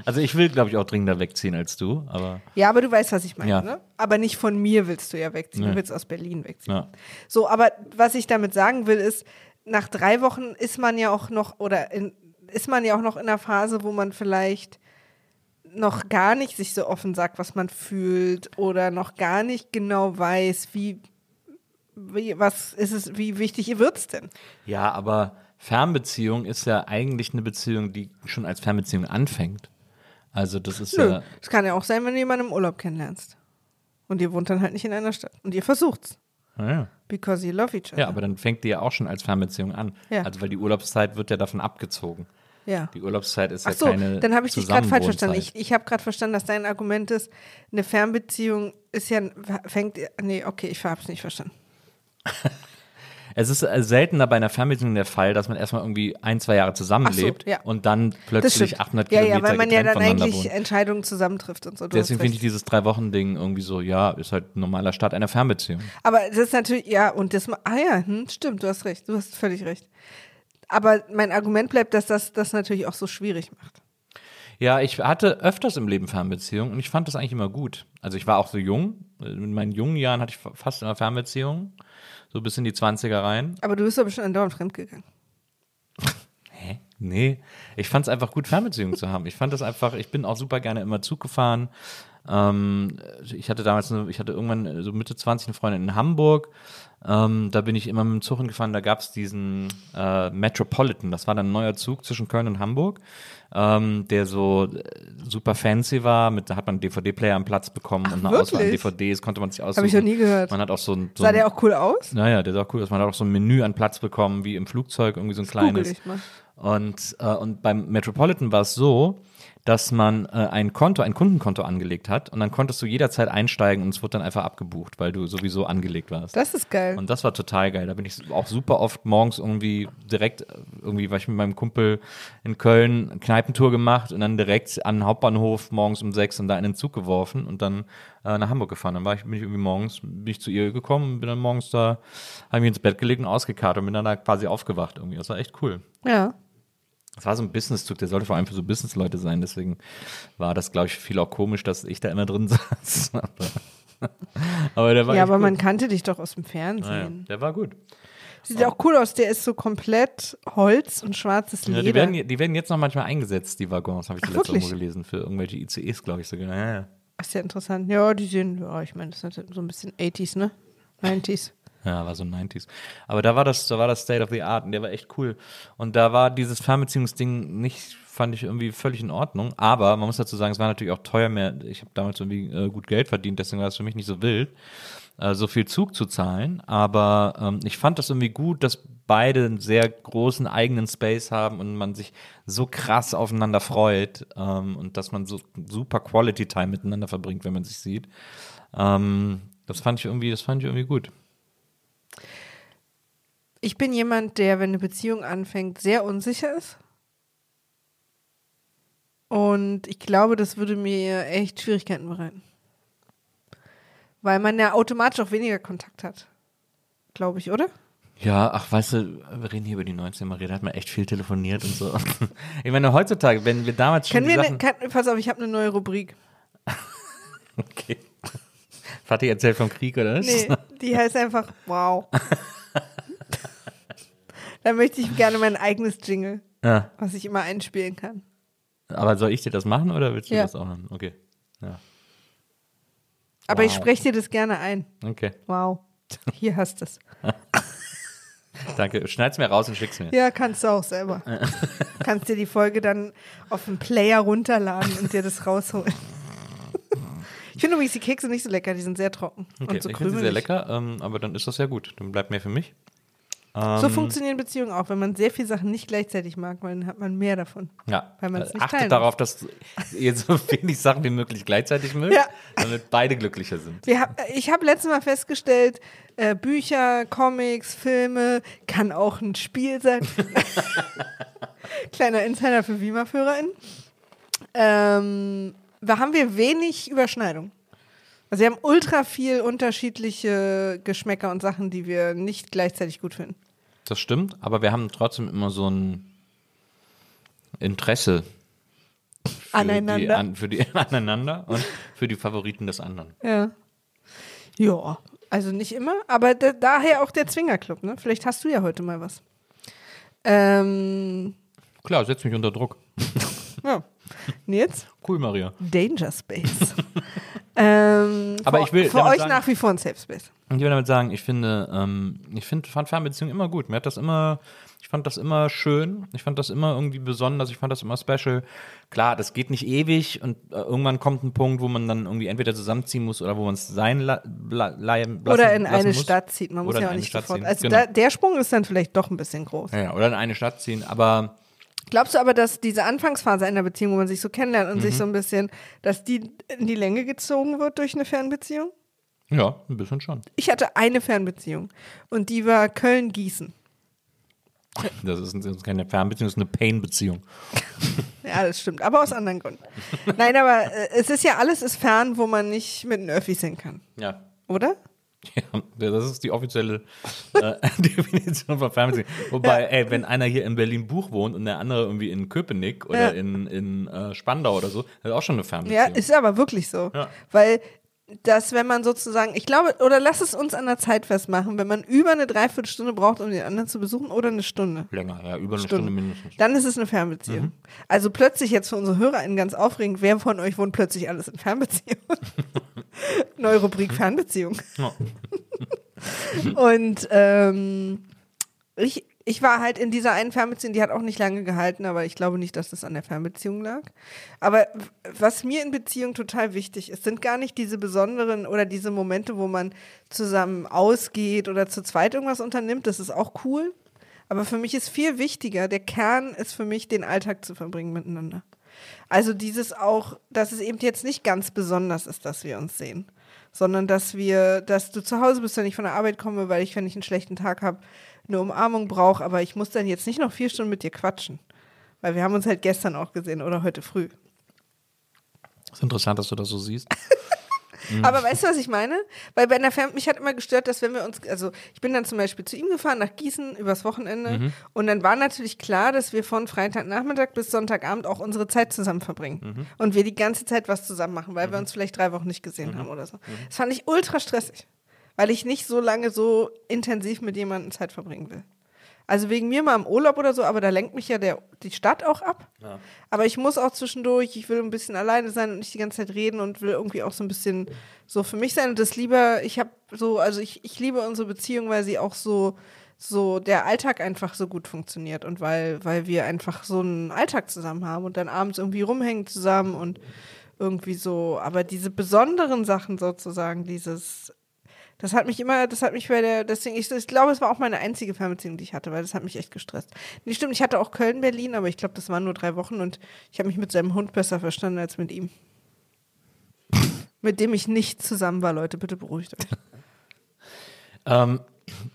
Also ich will, glaube ich, auch dringender wegziehen als du, aber
Ja, aber du weißt, was ich meine,
Ja.
ne? Aber nicht von mir willst du ja wegziehen.
Nee.
Du willst aus Berlin wegziehen.
ja.
So, aber was ich damit sagen will, ist, nach drei Wochen ist man ja auch noch, oder in, ist man ja auch noch in einer Phase, wo man vielleicht noch gar nicht sich so offen sagt, was man fühlt oder noch gar nicht genau weiß, wie, wie was ist es, wie wichtig wird es denn?
Ja, aber Fernbeziehung ist ja eigentlich eine Beziehung, die schon als Fernbeziehung anfängt. Also das ist
Nö,
ja.
es kann ja auch sein, wenn du jemanden im Urlaub kennenlernst. Und ihr wohnt dann halt nicht in einer Stadt. Und ihr versucht's.
Ja,
Because you love each other.
ja, aber dann fängt die ja auch schon als Fernbeziehung an.
Ja.
Also weil die Urlaubszeit wird ja davon abgezogen.
Ja.
Die Urlaubszeit ist
Ach
ja
so,
keine
dann habe ich dich gerade falsch verstanden. Ich, ich habe gerade verstanden, dass dein Argument ist, eine Fernbeziehung ist ja, fängt, nee, okay, ich habe es nicht verstanden.
Es ist äh, seltener bei einer Fernbeziehung der Fall, dass man erstmal irgendwie ein, zwei Jahre zusammenlebt
so, ja.
und dann plötzlich
stimmt.
800
ja,
Kilometer
ja, weil man ja dann eigentlich
wohnt.
Entscheidungen zusammentrifft und so. du
Deswegen finde ich dieses Drei-Wochen-Ding irgendwie so, ja, ist halt ein normaler Start einer Fernbeziehung.
Aber das ist natürlich, ja, und das, ah ja, hm, stimmt, du hast recht, du hast völlig recht. Aber mein Argument bleibt, dass das das natürlich auch so schwierig macht.
Ja, ich hatte öfters im Leben Fernbeziehungen und ich fand das eigentlich immer gut. Also ich war auch so jung. In meinen jungen Jahren hatte ich fa- fast immer Fernbeziehungen. So bis in die 20er rein.
Aber du bist aber schon andauernd fremdgegangen.
Hä? Nee. Ich fand es einfach gut, Fernbeziehungen zu haben. Ich fand das einfach, ich bin auch super gerne immer Zug gefahren. Ähm, ich hatte damals, eine, ich hatte irgendwann äh, so Mitte 20 eine Freundin in Hamburg. Ähm, da bin ich immer mit dem Zug hingefahren. Da gab es diesen äh, Metropolitan. Das war dann ein neuer Zug zwischen Köln und Hamburg, ähm, der so äh, super fancy war. Mit, da hat man einen DVD-Player am Platz bekommen und eine Auswahl an? DVDs konnte man sich aussuchen.
Habe ich noch nie gehört.
Man hat auch so ein, so
Sah der auch cool aus?
naja, der sah auch cool aus. Man hat auch so ein Menü an Platz bekommen, wie im Flugzeug, irgendwie so ein
Google
kleines.
ich mal.
Und, äh, und beim Metropolitan war es so, dass man äh, ein Konto, ein Kundenkonto angelegt hat und dann konntest du jederzeit einsteigen und es wurde dann einfach abgebucht, weil du sowieso angelegt warst.
Das ist geil.
Und das war total geil. Da bin ich auch super oft morgens irgendwie direkt, irgendwie war ich mit meinem Kumpel in Köln eine Kneipentour gemacht und dann direkt an den Hauptbahnhof morgens um sechs und da in den Zug geworfen und dann äh, nach Hamburg gefahren. Dann war ich, bin ich irgendwie morgens, bin ich zu ihr gekommen und bin dann morgens da, habe mich ins Bett gelegt und ausgekartet und bin dann da quasi aufgewacht irgendwie. Das war echt cool.
ja.
Das war so ein Business-Zug, der sollte vor allem für so Business-Leute sein, deswegen war das, glaube ich, für viele auch komisch, dass ich da immer drin saß. aber, aber der war
Ja, aber
gut.
man kannte dich doch aus dem Fernsehen.
der war gut.
Sieht auch cool aus. Der ist so komplett Holz und schwarzes
Ja,
Leder.
die, werden, die werden jetzt noch manchmal eingesetzt, die Waggons, habe ich
Ach, wirklich?
irgendwo gelesen, für irgendwelche ICEs, glaube ich sogar. Ja, ja.
ist ja interessant. Ja, die sehen, ja, ich meine, das ist so ein bisschen 80s, ne? 90s.
Ja, war so 90s. Aber da war das, da war das State of the Art und der war echt cool. Und da war dieses Fernbeziehungsding nicht, fand ich irgendwie völlig in Ordnung. Aber man muss dazu sagen, es war natürlich auch teuer mehr. Ich habe damals irgendwie äh, gut Geld verdient, deswegen war es für mich nicht so wild, äh, so viel Zug zu zahlen. Aber ähm, ich fand das irgendwie gut, dass beide einen sehr großen eigenen Space haben und man sich so krass aufeinander freut ähm, und dass man so super Quality Time miteinander verbringt, wenn man sich sieht. Ähm, das fand ich irgendwie, das fand ich irgendwie gut.
Ich bin jemand, der, wenn eine Beziehung anfängt, sehr unsicher ist. Und ich glaube, das würde mir echt Schwierigkeiten bereiten. Weil man ja automatisch auch weniger Kontakt hat. Glaube ich, oder?
Ja, ach, weißt du, wir reden hier über die 19 Maria, da hat man echt viel telefoniert und so. Ich meine, heutzutage, wenn wir damals schon
Können wir,
Sachen,
ne, kann, pass auf, ich habe eine neue Rubrik.
okay. Vati erzählt vom Krieg, oder was?
Nee, die heißt einfach Wow. da möchte ich gerne mein eigenes Jingle,
Ja,
was ich immer einspielen kann.
aber soll ich dir das machen oder willst du
Ja.
das auch machen? Okay. Ja,
Aber ich
Wow.
spreche dir das gerne ein.
okay.
Wow. Hier hast du es.
Danke. Schneid's mir raus und schick's mir.
Ja, kannst du auch selber. kannst dir die Folge dann auf den Player runterladen und dir das rausholen. ich finde übrigens die Kekse nicht so lecker, die sind sehr trocken
Okay,
und so
ich finde sie sehr lecker, ähm, aber dann ist das ja gut. Dann bleibt mehr für mich.
So
Ähm,
funktionieren Beziehungen auch. Wenn man sehr viele Sachen nicht gleichzeitig mag, dann hat man mehr davon.
Ja,
Weil man's
äh,
nicht
achtet darauf, dass ihr so wenig Sachen wie möglich gleichzeitig mögt,
Ja.
damit beide glücklicher sind.
Hab, ich habe letztes Mal festgestellt, äh, Bücher, Comics, Filme, kann auch ein Spiel sein. Kleiner Insider für Wima-FörerInnen. Ähm, da haben wir wenig Überschneidung. Also wir haben ultra viel unterschiedliche Geschmäcker und Sachen, die wir nicht gleichzeitig gut finden.
Das stimmt, aber wir haben trotzdem immer so ein Interesse für
Aneinander.
Die, an, für die aneinander und für die Favoriten des anderen.
Ja. Ja, also nicht immer, aber da, daher auch der Zwingerclub, ne? Vielleicht hast du ja heute mal was. Ähm,
Klar, setz mich unter Druck.
ja. Und jetzt?
Cool, Maria.
Danger Space. ähm,
Aber ich will
für euch
sagen-
nach wie vor ein Safe Space.
Und ich will damit sagen, ich finde, ähm, ich finde, fand Fernbeziehungen immer gut. Mir hat das immer, ich fand das immer schön. Ich fand das immer irgendwie besonders. Ich fand das immer special. Klar, das geht nicht ewig und äh, irgendwann kommt ein Punkt, wo man dann irgendwie entweder zusammenziehen muss oder wo man es sein la lassen,
Oder in eine
muss.
Stadt zieht. Man muss ja auch nicht
Stadt
sofort.
ziehen,
Also
genau.
da, der Sprung ist dann vielleicht doch ein bisschen groß.
Ja, ja, oder in eine Stadt ziehen. Aber
Glaubst du aber, dass diese Anfangsphase einer Beziehung, wo man sich so kennenlernt und
Mhm.
sich so ein bisschen, dass die in die Länge gezogen wird durch eine Fernbeziehung?
ja, ein bisschen schon.
Ich hatte eine Fernbeziehung und die war Köln-Gießen.
Das ist, keine Fernbeziehung, das ist eine Pain-Beziehung.
Ja, das stimmt, aber aus anderen Gründen. Nein, aber äh, es ist ja alles ist fern, wo man nicht mit den Öffis hin kann,
Ja.
oder?
Ja, das ist die offizielle äh, Definition von Fernbeziehung. Wobei, ey, wenn einer hier in Berlin-Buch wohnt und der andere irgendwie in Köpenick oder
Ja.
in, in äh, Spandau oder so, das ist auch schon eine
Ja,
Fernbeziehung.
ist aber wirklich so.
Ja.
Weil das, wenn man sozusagen, ich glaube, oder lass es uns an der Zeit festmachen, wenn man über eine Dreiviertelstunde braucht, um den anderen zu besuchen, oder eine Stunde.
Länger, ja, über eine
Stunde.
Stunde mindestens.
Dann ist es eine Fernbeziehung.
Mhm.
Also plötzlich jetzt für unsere HörerInnen ganz aufregend, wer von euch wohnt plötzlich alles in Fernbeziehung? Neue Rubrik Fernbeziehung. Und ähm, ich, ich war halt in dieser einen Fernbeziehung, die hat auch nicht lange gehalten, aber ich glaube nicht, dass das an der Fernbeziehung lag. Aber was mir in Beziehung total wichtig ist, sind gar nicht diese besonderen oder diese Momente, wo man zusammen ausgeht oder zu zweit irgendwas unternimmt. Das ist auch cool. Aber für mich ist viel wichtiger, der Kern ist für mich, den Alltag zu verbringen miteinander. Also dieses auch, dass es eben jetzt nicht ganz besonders ist, dass wir uns sehen, sondern dass wir, dass du zu Hause bist, wenn ich von der Arbeit komme, weil ich, wenn ich einen schlechten Tag habe, eine Umarmung brauche, aber ich muss dann jetzt nicht noch vier Stunden mit dir quatschen. Weil wir haben uns halt gestern auch gesehen oder heute früh.
ist interessant, dass du das so siehst.
Aber weißt du, was ich meine? Weil bei einer Fern mich hat immer gestört, dass wenn wir uns, also ich bin dann zum Beispiel zu ihm gefahren nach Gießen übers Wochenende und dann war natürlich klar, dass wir von Freitagnachmittag bis Sonntagabend auch unsere Zeit zusammen verbringen und wir die ganze Zeit was zusammen machen, weil wir uns vielleicht drei Wochen nicht gesehen haben oder so. Das fand ich ultra stressig, weil ich nicht so lange so intensiv mit jemandem Zeit verbringen will. Also wegen mir mal im Urlaub oder so, aber da lenkt mich ja der, die Stadt auch ab. Aber ich muss auch zwischendurch, ich will ein bisschen alleine sein und nicht die ganze Zeit reden und will irgendwie auch so ein bisschen so für mich sein. Und das lieber, ich habe so, also ich, ich liebe unsere Beziehung, weil sie auch so, so der Alltag einfach so gut funktioniert und weil, weil wir einfach so einen Alltag zusammen haben und dann abends irgendwie rumhängen zusammen und irgendwie so, aber diese besonderen Sachen sozusagen, dieses das hat mich immer, das hat mich bei der, deswegen, ich, ich glaube, es war auch meine einzige Fernbeziehung, die ich hatte, weil das hat mich echt gestresst. Nee, stimmt, ich hatte auch Köln, Berlin, aber ich glaube, das waren nur drei Wochen und ich habe mich mit seinem Hund besser verstanden als mit ihm. mit dem ich nicht zusammen war, Leute, bitte beruhigt euch.
Ähm,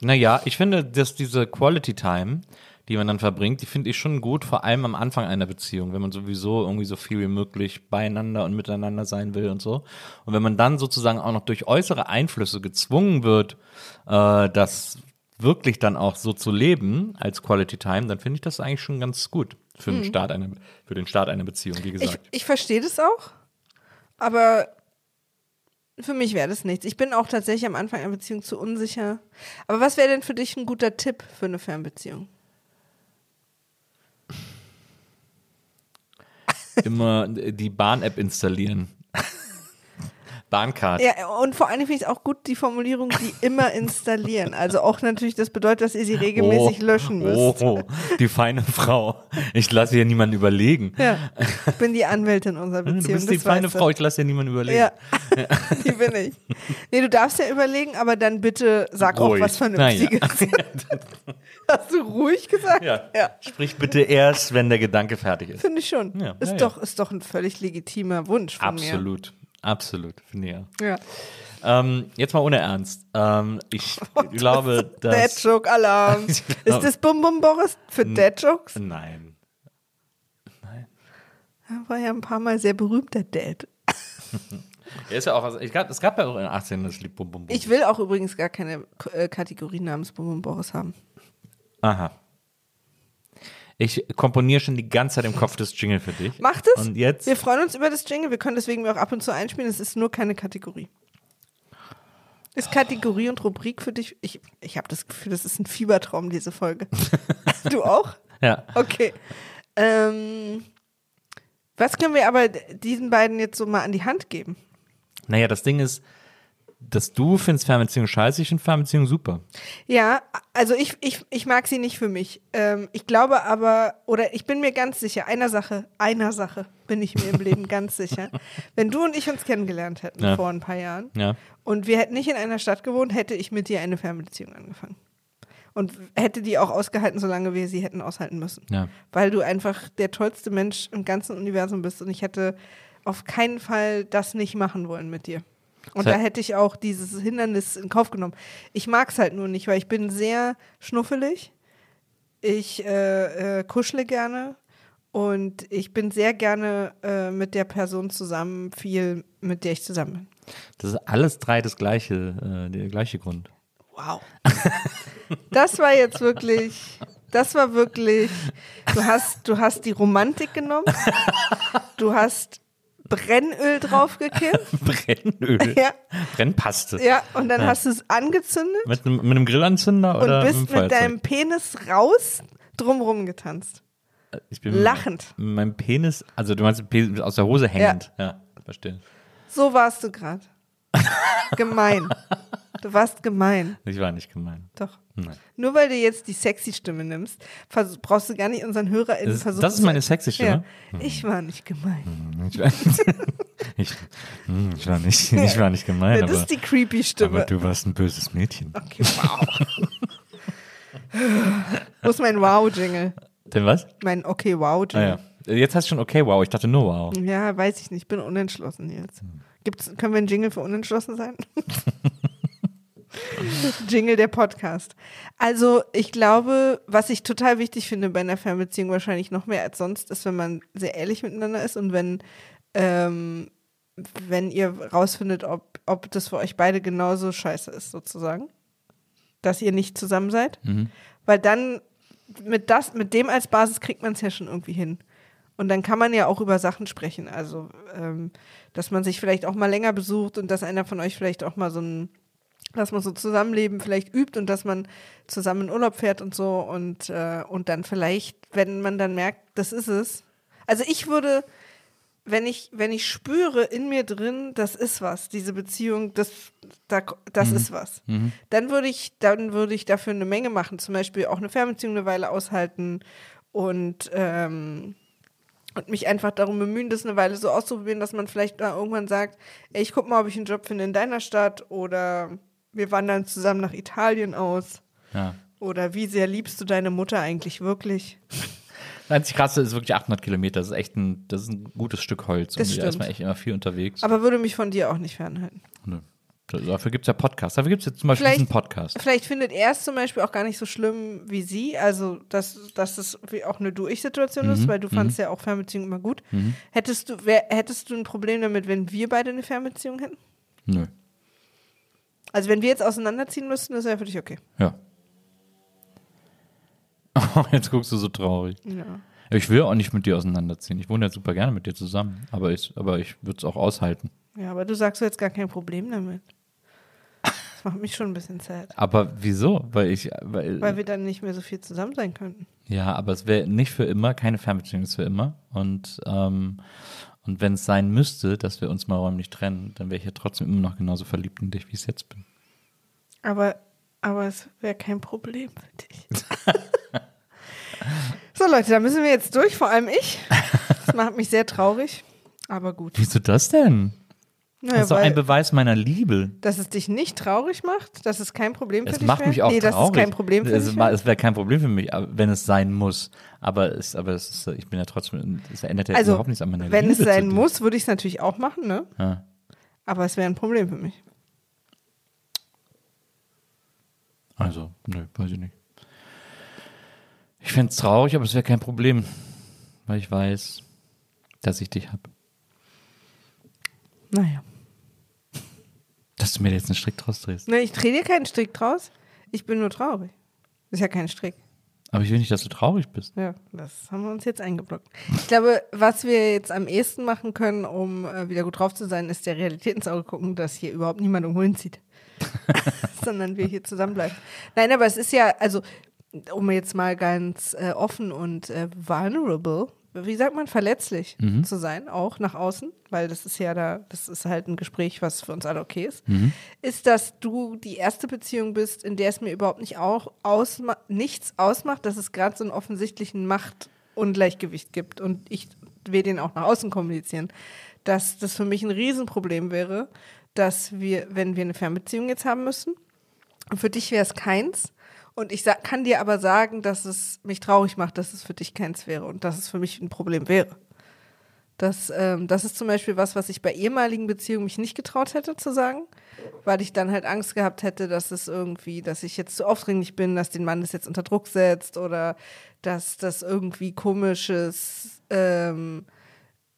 naja, ich finde, dass diese Quality Time, die man dann verbringt, die finde ich schon gut, vor allem am Anfang einer Beziehung, wenn man sowieso irgendwie so viel wie möglich beieinander und miteinander sein will und so. Und wenn man dann sozusagen auch noch durch äußere Einflüsse gezwungen wird, äh, das wirklich dann auch so zu leben als Quality Time, dann finde ich das eigentlich schon ganz gut für den Start einer, für den Start einer Beziehung, wie
Ich,
gesagt.
ich verstehe das auch, aber für mich wäre das nichts. Ich bin auch tatsächlich am Anfang einer Beziehung zu unsicher. Aber was wäre denn für dich ein guter Tipp für eine Fernbeziehung?
Immer die Bahn-App installieren. Bahncard.
Ja, und vor allem finde ich es auch gut, die Formulierung, die immer installieren. Also auch natürlich, das bedeutet, dass ihr sie regelmäßig löschen müsst.
Oh, die feine Frau. Ich lasse hier niemanden überlegen.
Ja, ich bin die Anwältin unserer
Du
Beziehung.
bist die feine
du.
Frau, ich lasse hier niemanden überlegen.
Ja, die bin ich. Nee, du darfst ja überlegen, aber dann bitte sag
Ruhig.
auch was Vernünftiges. Hast du ruhig gesagt?
Ja.
ja.
Sprich bitte erst, wenn der Gedanke fertig ist.
Finde ich schon.
Ja,
ist,
ja, ja.
Doch, ist doch ein völlig legitimer Wunsch von
Absolut. Absolut, finde ich ja.
mir. Ja.
Ähm, jetzt mal ohne Ernst. Ähm, ich glaube,
Dad
dass.
Joke Alarm. Ist
glaub-
das Bum Bum Boris für Dad Jokes?
Nein.
Er war ja ein paar Mal sehr berühmter Dad.
Er ist ja auch, also ich gab, es gab ja auch in 18 das Lied Bum Bum Bum.
Ich will auch übrigens gar keine äh, Kategorie namens Bum Bum Boris haben.
Aha. Ich komponiere schon die ganze Zeit im Kopf das Jingle für dich.
Macht es?
Und jetzt?
Wir freuen uns über das Jingle. Wir können deswegen auch ab und zu einspielen. Es ist nur keine Kategorie. Ist Kategorie und Rubrik für dich? Ich, ich habe das Gefühl, das ist ein Fiebertraum, diese Folge. du auch?
Ja.
Okay. Ähm, was können wir aber diesen beiden jetzt so mal an die Hand geben?
Naja, das Ding ist, dass du findest Fernbeziehung scheiße, ich finde Fernbeziehung super.
Ja, also ich, ich, ich mag sie nicht für mich. Ähm, ich glaube aber, oder ich bin mir ganz sicher, einer Sache, einer Sache bin ich mir im Leben ganz sicher. Wenn du und ich uns kennengelernt hätten
Ja.
vor ein paar Jahren
Ja.
und wir hätten nicht in einer Stadt gewohnt, hätte ich mit dir eine Fernbeziehung angefangen. Und hätte die auch ausgehalten, solange wir sie hätten aushalten müssen.
Ja.
Weil du einfach der tollste Mensch im ganzen Universum bist und ich hätte auf keinen Fall das nicht machen wollen mit dir. Und
Das
da hätte ich auch dieses Hindernis in Kauf genommen. Ich mag es halt nur nicht, weil ich bin sehr schnuffelig. Ich äh, äh, kuschle gerne und ich bin sehr gerne äh, mit der Person zusammen, viel mit der ich zusammen bin.
Das ist alles drei das gleiche, äh, der gleiche Grund.
Wow. Das war jetzt wirklich, das war wirklich, du hast, du hast die Romantik genommen, du hast Brennöl draufgekippt,
Brennöl.
ja,
Brennpaste.
ja, und dann hast du es angezündet
Mit, einem- mit einem Grillanzünder
und
oder
bist
mit
deinem Penis raus drumrum getanzt.
ich bin
lachend.
Meinem Penis, also du meinst Penis aus der Hose hängend. Ja, verstehe.
So warst du gerade. Gemein. Du warst gemein.
Ich war nicht gemein.
Doch.
Nein.
Nur weil du jetzt die sexy Stimme nimmst, brauchst du gar nicht unseren HörerInnen
Das,
versuchen.
das ist meine sexy Stimme.
Ja. Ich war nicht gemein.
Ich, war, ich, hm, ich, war nicht, ich war nicht gemein,
das
aber,
ist die creepy Stimme.
aber du warst ein böses Mädchen.
Okay, wow. Wo ist mein Wow-Jingle?
Denn was?
Mein Okay,
Ah
Wow-Jingle.
ja. Jetzt hast du schon okay, wow. Ich dachte nur wow.
Ja, weiß ich nicht. Ich bin unentschlossen jetzt. Gibt's, können wir ein Jingle für unentschlossen sein? Jingle der Podcast. Also ich glaube, was ich total wichtig finde bei einer Fernbeziehung wahrscheinlich noch mehr als sonst, ist, wenn man sehr ehrlich miteinander ist und wenn, ähm, wenn ihr rausfindet, ob, ob das für euch beide genauso scheiße ist, sozusagen. Dass ihr nicht zusammen seid. Weil dann mit, das, mit dem als Basis kriegt man es ja schon irgendwie hin. Und dann kann man ja auch über Sachen sprechen. Also, ähm, dass man sich vielleicht auch mal länger besucht und dass einer von euch vielleicht auch mal so ein, dass man so Zusammenleben vielleicht übt und dass man zusammen in Urlaub fährt und so und, äh, und dann vielleicht, wenn man dann merkt, das ist es. Also ich würde, wenn ich, wenn ich spüre in mir drin, das ist was, diese Beziehung, das, da, das ist was, dann würde ich, dann würde ich dafür eine Menge machen. Zum Beispiel auch eine Fernbeziehung eine Weile aushalten und ähm, und mich einfach darum bemühen, das eine Weile so auszuprobieren, dass man vielleicht irgendwann sagt, ey, ich guck mal, ob ich einen Job finde in deiner Stadt oder wir wandern zusammen nach Italien aus.
Ja.
Oder wie sehr liebst du deine Mutter eigentlich wirklich?
Das einzig krasse ist wirklich 800 Kilometer. Das ist echt ein, das ist ein gutes Stück Holz.
Das
und da ist man echt immer viel unterwegs.
Aber würde mich von dir auch nicht fernhalten.
Nö. Dafür gibt es ja Podcasts. Dafür gibt es jetzt zum Beispiel
Vielleicht-
diesen Podcast.
Vielleicht findet er es zum Beispiel auch gar nicht so schlimm wie sie, also dass, dass es auch eine Du-Ich-Situation
Mhm,
ist, weil du fandst ja auch Fernbeziehungen immer gut. Hättest du, wär, hättest du ein Problem damit, wenn wir beide eine Fernbeziehung hätten?
Nö.
Also wenn wir jetzt auseinanderziehen müssten, das wäre für dich okay.
Ja. Jetzt guckst du so traurig.
Ja.
Ich will auch nicht mit dir auseinanderziehen. Ich wohne ja super gerne mit dir zusammen. Aber ich, aber ich würde es auch aushalten.
Ja, aber du sagst jetzt gar kein Problem damit. Das macht mich schon ein bisschen sad.
Aber wieso? Weil ich, weil,
Weil wir dann nicht mehr so viel zusammen sein könnten.
ja, aber es wäre nicht für immer, keine Fernbeziehung ist für immer. Und, ähm, und wenn es sein müsste, dass wir uns mal räumlich trennen, dann wäre ich ja trotzdem immer noch genauso verliebt in dich, wie ich es jetzt bin.
Aber, aber es wäre kein Problem für dich. so, Leute, da müssen wir jetzt durch, vor allem ich. Das macht mich sehr traurig. Aber gut.
Wieso das denn?
Naja,
Das ist doch ein Beweis meiner Liebe.
dass es dich nicht traurig macht, dass es kein Problem für
Es
dich
macht mich auch
nee,
traurig.
das ist kein Problem für
es,
dich.
Es wäre kein Problem für mich, wenn es sein muss. Aber es, aber es ist, ich bin ja trotzdem, es ändert ja
Also,
überhaupt nichts an meiner
wenn
Liebe
es sein muss, würde ich es natürlich auch machen, ne?
Ja.
Aber es wäre ein Problem für mich.
Also, nö, weiß ich nicht. Ich fände es traurig, aber es wäre kein Problem, weil ich weiß, dass ich dich habe.
Naja.
Dass du mir jetzt einen Strick draus drehst.
Ne, ich drehe dir keinen Strick draus. Ich bin nur traurig. Ist ja kein Strick.
Aber ich will nicht, dass du traurig bist.
Ja, das haben wir uns jetzt eingeblockt. Ich glaube, was wir jetzt am ehesten machen können, um äh, wieder gut drauf zu sein, ist der Realität ins Auge gucken, dass hier überhaupt niemand irgendwo hinzieht. Sondern wir hier zusammenbleiben. Nein, aber es ist ja, also, um jetzt mal ganz äh, offen und äh, vulnerable, wie sagt man, verletzlich zu sein, auch nach außen, weil das ist ja da, das ist halt ein Gespräch, was für uns alle okay ist, ist, dass du die erste Beziehung bist, in der es mir überhaupt nicht auch ausma nichts ausmacht, dass es gerade so einen offensichtlichen Machtungleichgewicht gibt und ich will den auch nach außen kommunizieren, dass das für mich ein Riesenproblem wäre, dass wir, wenn wir eine Fernbeziehung jetzt haben müssen, und für dich wäre es keins. Und ich kann dir aber sagen, dass es mich traurig macht, dass es für dich keins wäre und dass es für mich ein Problem wäre. Das, ähm, das ist zum Beispiel was, was ich bei ehemaligen Beziehungen mich nicht getraut hätte zu sagen, weil ich dann halt Angst gehabt hätte, dass es irgendwie, dass ich jetzt zu aufdringlich bin, dass den Mann das jetzt unter Druck setzt oder dass das irgendwie komisches, ähm,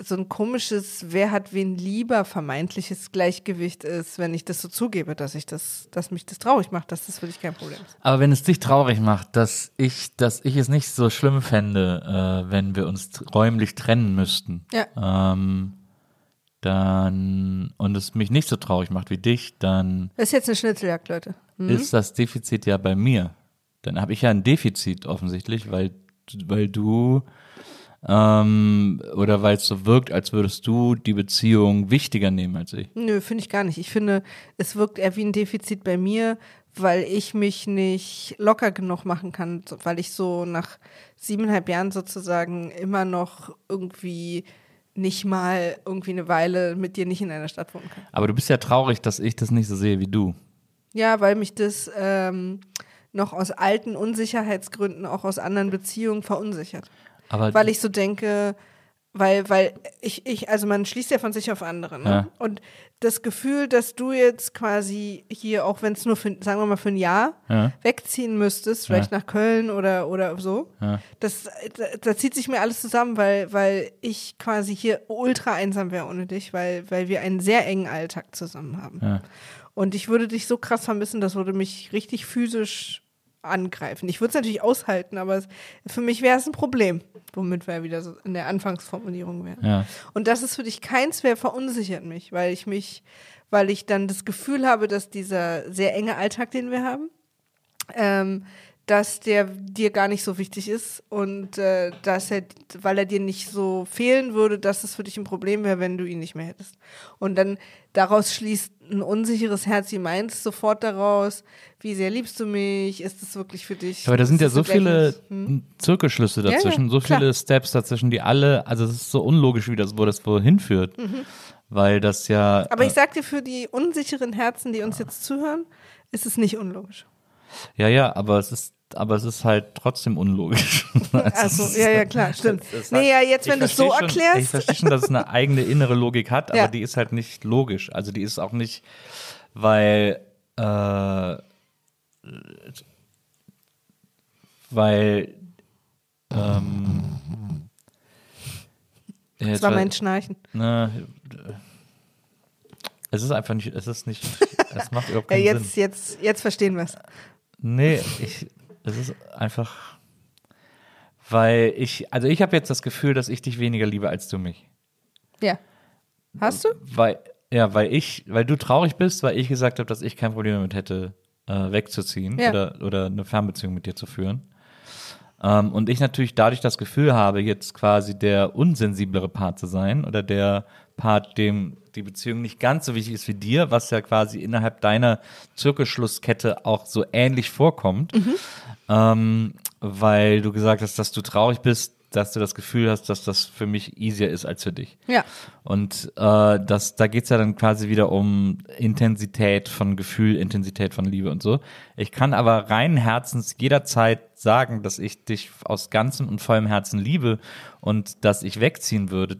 so ein komisches, wer hat wen lieber vermeintliches Gleichgewicht ist, wenn ich das so zugebe, dass ich das, dass mich das traurig macht, dass das für dich kein Problem ist.
Aber wenn es dich traurig macht, dass ich, dass ich es nicht so schlimm fände, äh, wenn wir uns räumlich trennen müssten,
Ja.
ähm, dann und es mich nicht so traurig macht wie dich, dann
Das ist jetzt eine Schnitzeljagd, Leute. Hm?
ist das Defizit ja bei mir. Dann habe ich ja ein Defizit offensichtlich, weil, weil du ähm, oder weil es so wirkt, als würdest du die Beziehung wichtiger nehmen als ich.
Nö, finde ich gar nicht. Ich finde, es wirkt eher wie ein Defizit bei mir, weil ich mich nicht locker genug machen kann, weil ich so nach siebeneinhalb Jahren sozusagen immer noch irgendwie nicht mal irgendwie eine Weile mit dir nicht in einer Stadt wohnen kann.
Aber du bist ja traurig, dass ich das nicht so sehe wie du.
Ja, weil mich das ähm, noch aus alten Unsicherheitsgründen, auch aus anderen Beziehungen verunsichert.
Aber
Weil ich so denke, Weil, weil ich, ich, also man schließt ja von sich auf andere. Ne?
Ja.
Und das Gefühl, dass du jetzt quasi hier, auch wenn es nur für, sagen wir mal, für ein Jahr
Ja.
wegziehen müsstest, vielleicht nach Köln oder, oder so,
Ja.
das, da, da zieht sich mir alles zusammen, weil, weil ich quasi hier ultra einsam wäre ohne dich, weil, weil wir einen sehr engen Alltag zusammen haben.
Ja.
Und ich würde dich so krass vermissen, das würde mich richtig physisch angreifen. Ich würde es natürlich aushalten, aber es, für mich wäre es ein Problem, womit wir wieder so in der Anfangsformulierung wären.
Ja.
Und das ist für dich keins mehr, verunsichert mich, weil ich mich, weil ich dann das Gefühl habe, dass dieser sehr enge Alltag, den wir haben, ähm, dass der dir gar nicht so wichtig ist und äh, dass er, weil er dir nicht so fehlen würde, dass es für dich ein Problem wäre, wenn du ihn nicht mehr hättest. Und dann daraus schließt ein unsicheres Herz wie meins sofort daraus, wie sehr liebst du mich, ist es wirklich für dich?
Aber da sind ja so viele
Hm?
Zirkelschlüsse
Ja, ja,
dazwischen, so
klar.
viele Steps dazwischen, die alle, also es ist so unlogisch, wie das, wo das wohin führt. Weil das ja.
Mhm. Aber ich
äh,
sag dir, für die unsicheren Herzen, die uns jetzt zuhören, ist es nicht unlogisch.
Ja, ja, aber es ist, aber es ist halt trotzdem unlogisch.
Also, ja, ja, klar, stimmt.
Hat-
Nee, ja, jetzt,
ich
wenn du es so
schon- Ich
erklärst.
verstehe schon, dass es eine eigene innere Logik hat, aber
Ja.
die ist halt nicht logisch. Also die ist auch nicht, weil, äh, weil, ähm, ja,
Das
jetzt
war mein Schnarchen.
Ne, es ist einfach nicht, es ist nicht, es macht überhaupt
Ja,
keinen
jetzt,
Sinn.
jetzt, jetzt verstehen wir es.
Nee, ich, es ist einfach, weil ich, also ich habe jetzt das Gefühl, dass ich dich weniger liebe als du mich.
Ja. Hast du?
Weil, ja, weil ich, weil du traurig bist, weil ich gesagt habe, dass ich kein Problem damit hätte, äh, wegzuziehen
Ja.
oder, oder eine Fernbeziehung mit dir zu führen. Ähm, und ich natürlich dadurch das Gefühl habe, jetzt quasi der unsensiblere Part zu sein oder der Part, dem die Beziehung nicht ganz so wichtig ist wie dir, was ja quasi innerhalb deiner Zirkelschlusskette auch so ähnlich vorkommt, ähm, weil du gesagt hast, dass du traurig bist, dass du das Gefühl hast, dass das für mich easier ist als für dich.
Ja.
Und äh, das, da geht's ja dann quasi wieder um Intensität von Gefühl, Intensität von Liebe und so. Ich kann aber rein Herzens jederzeit sagen, dass ich dich aus ganzem und vollem Herzen liebe und dass ich wegziehen würde,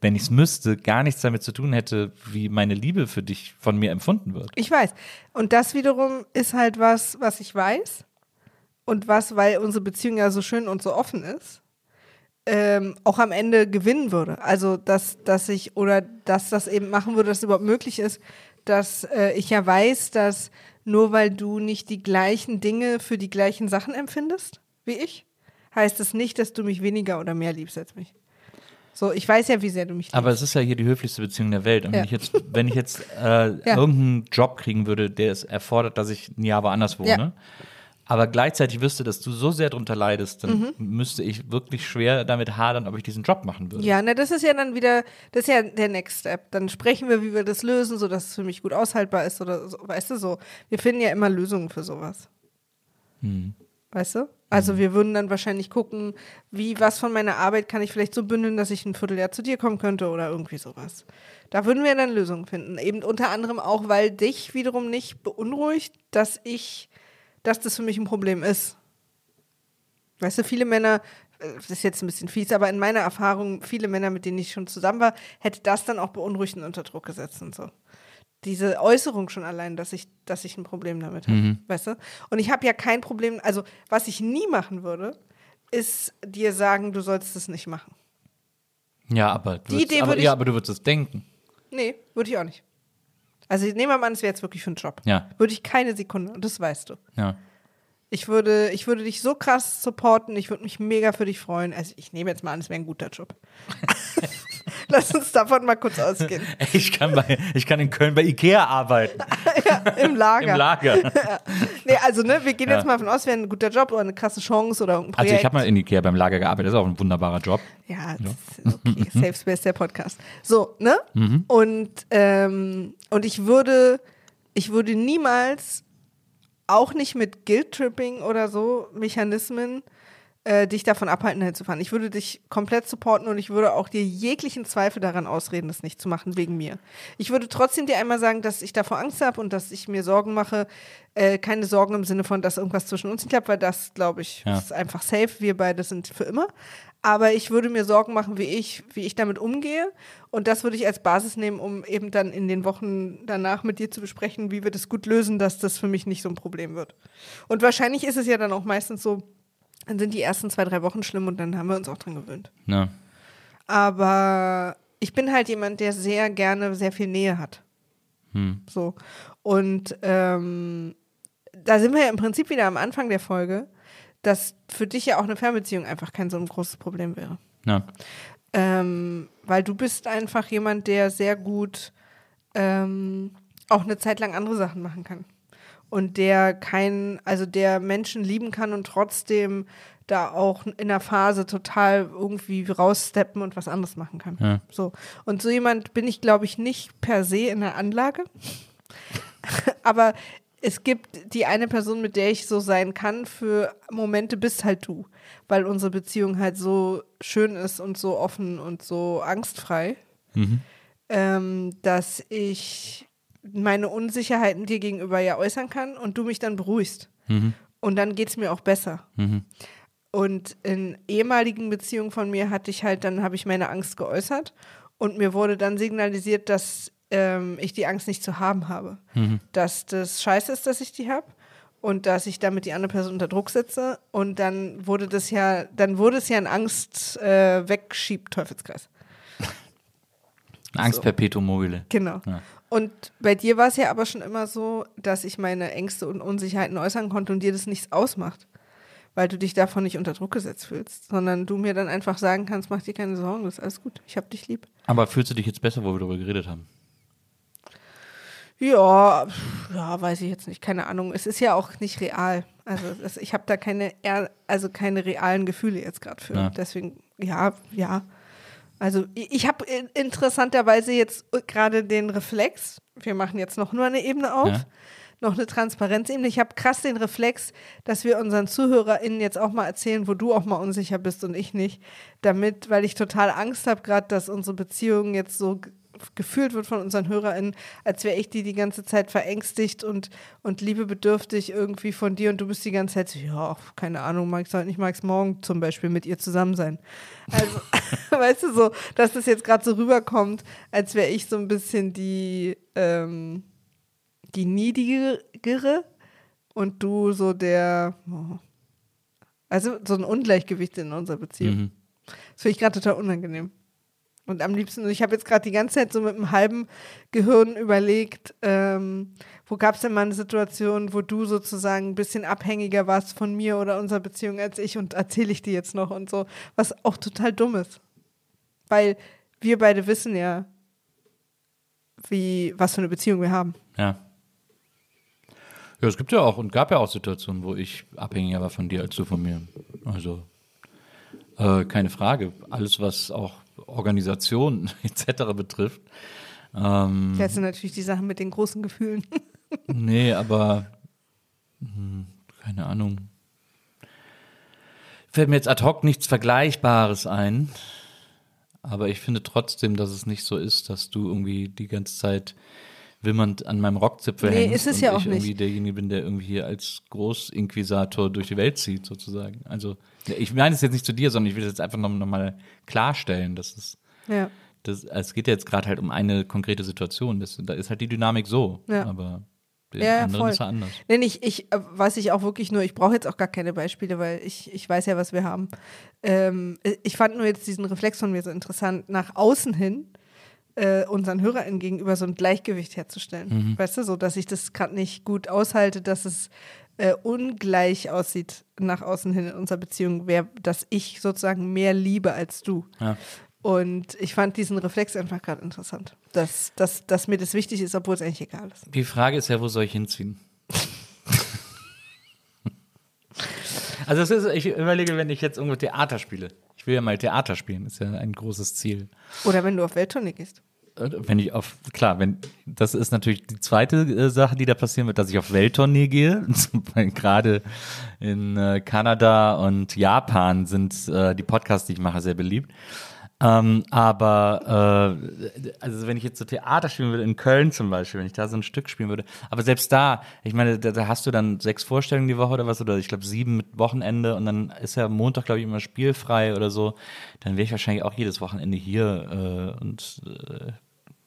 wenn ich es müsste, gar nichts damit zu tun hätte, wie meine Liebe für dich von mir empfunden wird.
Ich weiß. Und das wiederum ist halt was, was ich weiß. Und was, weil unsere Beziehung ja so schön und so offen ist, ähm, auch am Ende gewinnen würde. Also, dass, dass ich oder dass das eben machen würde, dass es überhaupt möglich ist, dass äh, ich ja weiß, dass nur weil du nicht die gleichen Dinge für die gleichen Sachen empfindest wie ich, heißt es nicht, dass du mich weniger oder mehr liebst als mich. So, ich weiß ja, wie sehr du mich liebst.
Aber es ist ja hier die höflichste Beziehung der Welt. Und wenn
Ja.
ich jetzt, wenn ich jetzt äh,
Ja.
irgendeinen Job kriegen würde, der es erfordert, dass ich ein Jahr woanders wohne,
Ja.
Aber gleichzeitig wüsste, dass du so sehr drunter leidest, dann
Mhm.
müsste ich wirklich schwer damit hadern, ob ich diesen Job machen würde.
Ja, na, das ist ja dann wieder, das ist ja der Next Step. Dann sprechen wir, wie wir das lösen, sodass es für mich gut aushaltbar ist oder so, weißt du so. Wir finden ja immer Lösungen für sowas. Weißt du? Also wir würden dann wahrscheinlich gucken, wie, was von meiner Arbeit kann ich vielleicht so bündeln, dass ich ein Vierteljahr zu dir kommen könnte oder irgendwie sowas. Da würden wir dann Lösungen finden. Eben unter anderem auch, weil dich wiederum nicht beunruhigt, dass ich, dass das für mich ein Problem ist. Weißt du, viele Männer, äh, das ist jetzt ein bisschen fies, aber in meiner Erfahrung, viele Männer, mit denen ich schon zusammen war, hätte das dann auch beunruhigt und unter Druck gesetzt und so. Diese Äußerung schon allein, dass ich, dass ich ein Problem damit habe, weißt du? Und ich habe ja kein Problem, also was ich nie machen würde, ist dir sagen, du sollst es nicht machen.
Ja, aber du,
Die
würdest,
Idee
aber, ja, aber du würdest es denken.
Nee, würde ich auch nicht. Also nehmen wir mal an, es wäre jetzt wirklich für einen Job.
Ja.
Würde ich keine Sekunde, und das weißt du.
Ja.
Ich würde, ich würde dich so krass supporten, ich würde mich mega für dich freuen. Also ich nehme jetzt mal an, es wäre ein guter Job. Lass uns davon mal kurz ausgehen.
Ich kann, bei, ich kann in Köln bei Ikea arbeiten.
Im Lager.
Im Lager.
Nee, also ne, wir gehen
Ja.
jetzt mal davon aus, es wäre ein guter Job oder eine krasse Chance oder irgendein Projekt.
Also ich habe mal in Ikea beim Lager gearbeitet, das ist auch ein wunderbarer Job.
Ja, okay. Safe Space, der Podcast. So, ne? Und, ähm, und ich würde, ich würde niemals, auch nicht mit Guilt-Tripping oder so Mechanismen, äh, dich davon abhalten, dahin zu fahren. Ich würde dich komplett supporten und ich würde auch dir jeglichen Zweifel daran ausreden, das nicht zu machen, wegen mir. Ich würde trotzdem dir einmal sagen, dass ich davor Angst habe und dass ich mir Sorgen mache. Äh, keine Sorgen im Sinne von, dass irgendwas zwischen uns nicht klappt, weil das, glaube ich,
Ja.
ist einfach safe. Wir beide sind für immer. Aber ich würde mir Sorgen machen, wie ich, wie ich damit umgehe. Und das würde ich als Basis nehmen, um eben dann in den Wochen danach mit dir zu besprechen, wie wir das gut lösen, dass das für mich nicht so ein Problem wird. Und wahrscheinlich ist es ja dann auch meistens so, dann sind die ersten zwei, drei Wochen schlimm und dann haben wir uns auch dran gewöhnt.
Ja.
Aber ich bin halt jemand, der sehr gerne sehr viel Nähe hat. So. Und ähm, da sind wir ja im Prinzip wieder am Anfang der Folge, dass für dich ja auch eine Fernbeziehung einfach kein so ein großes Problem wäre.
Ja.
Ähm, weil du bist einfach jemand, der sehr gut ähm, auch eine Zeit lang andere Sachen machen kann. Und der kein, also der Menschen lieben kann und trotzdem da auch in der Phase total irgendwie raussteppen und was anderes machen kann.
Ja.
So. Und so jemand bin ich, glaube ich, nicht per se in der Anlage. Aber es gibt die eine Person, mit der ich so sein kann für Momente, bist halt du. Weil unsere Beziehung halt so schön ist und so offen und so angstfrei, ähm, dass ich meine Unsicherheiten dir gegenüber ja äußern kann und du mich dann beruhigst. Und dann geht es mir auch besser. Und in ehemaligen Beziehungen von mir hatte ich halt, dann habe ich meine Angst geäußert und mir wurde dann signalisiert, dass ähm, ich die Angst nicht zu haben habe. Dass das scheiße ist, dass ich die habe und dass ich damit die andere Person unter Druck setze. Und dann wurde das ja, dann wurde es ja ein Angst äh, wegschiebt Teufelskreis.
Angst perpetuum mobile.
Genau.
Ja.
Und bei dir war es ja aber schon immer so, dass ich meine Ängste und Unsicherheiten äußern konnte und dir das nichts ausmacht. Weil du dich davon nicht unter Druck gesetzt fühlst, sondern du mir dann einfach sagen kannst, mach dir keine Sorgen, das ist alles gut, ich hab dich lieb.
Aber fühlst du dich jetzt besser, wo wir darüber geredet haben?
Ja, ja, weiß ich jetzt nicht, keine Ahnung. Es ist ja auch nicht real. Also das, ich habe da keine, also keine realen Gefühle jetzt gerade für.
Ja.
Deswegen, ja, ja. Also ich, habe interessanterweise jetzt gerade den Reflex. Wir machen jetzt noch nur eine Ebene auf.
Ja.
Noch eine Transparenzebene. Ich habe krass den Reflex, dass wir unseren ZuhörerInnen jetzt auch mal erzählen, wo du auch mal unsicher bist und ich nicht. Damit, weil ich total Angst habe, gerade, dass unsere Beziehung jetzt so gefühlt wird von unseren HörerInnen, als wäre ich die die ganze Zeit verängstigt und, und liebebedürftig irgendwie von dir und du bist die ganze Zeit so, ja, keine Ahnung, mag ich heute nicht, mag ich morgen zum Beispiel mit ihr zusammen sein. Also, weißt du, so, dass das jetzt gerade so rüberkommt, als wäre ich so ein bisschen die, ähm, die Niedigere und du so der, oh. also so ein Ungleichgewicht in unserer Beziehung.
Mhm.
Das finde ich gerade total unangenehm. Und am liebsten, ich habe jetzt gerade die ganze Zeit so mit einem halben Gehirn überlegt, ähm, wo gab es denn mal eine Situation, wo du sozusagen ein bisschen abhängiger warst von mir oder unserer Beziehung als ich und erzähle ich dir jetzt noch und so, was auch total dumm ist. Weil wir beide wissen ja, wie, was für eine Beziehung wir haben.
Ja. Ja, es gibt ja auch und gab ja auch Situationen, wo ich abhängiger war von dir als du von mir. Also äh, keine Frage. Alles, was auch Organisation etc. betrifft. Ähm,
Das sind natürlich die Sachen mit den großen Gefühlen.
nee, aber hm, keine Ahnung. Fällt mir jetzt ad hoc nichts Vergleichbares ein. Aber ich finde trotzdem, dass es nicht so ist, dass du irgendwie die ganze Zeit wimmernd an meinem Rockzipfel
Nee,
hängst
ist es
und
ja auch
ich irgendwie
nicht.
derjenige bin, der irgendwie hier als Großinquisitor durch die Welt zieht, sozusagen. Also ich meine es jetzt nicht zu dir, sondern ich will es jetzt einfach nochmal noch mal klarstellen, dass es
ja.
das, es geht ja jetzt gerade halt um eine konkrete Situation. Das, da ist halt die Dynamik so.
Ja.
Aber
Ja, ja, voll.
ist er anders.
Nee, ich, ich äh, weiß ich auch wirklich nur, ich brauche jetzt auch gar keine Beispiele, weil ich, ich weiß ja, was wir haben. Ähm, ich fand nur jetzt diesen Reflex von mir so interessant, nach außen hin äh, unseren HörerInnen gegenüber so ein Gleichgewicht herzustellen. Weißt du, so, dass ich das gerade nicht gut aushalte, dass es äh, ungleich aussieht nach außen hin in unserer Beziehung, wer, dass ich sozusagen mehr liebe als du.
Ja.
Und ich fand diesen Reflex einfach gerade interessant, dass, dass, dass mir das wichtig ist, obwohl es eigentlich egal ist.
Die Frage ist ja, wo soll ich hinziehen? also es ist, ich überlege, wenn ich jetzt irgendwo Theater spiele. Ich will ja mal Theater spielen, ist ja ein großes Ziel.
Oder wenn du auf Welttournee gehst.
äh, wenn ich auf, klar, wenn, das ist natürlich die zweite äh, Sache, die da passieren wird, dass ich auf Welttournee gehe. Gerade in äh, Kanada und Japan sind die Podcasts, die ich mache, sehr beliebt. Ähm, aber äh, also wenn ich jetzt so Theater spielen würde, in Köln zum Beispiel, wenn ich da so ein Stück spielen würde, aber selbst da, ich meine, da, da hast du dann sechs Vorstellungen die Woche oder was, oder ich glaube sieben mit Wochenende und dann ist ja Montag, glaube ich, immer spielfrei oder so, dann wäre ich wahrscheinlich auch jedes Wochenende hier äh, und äh,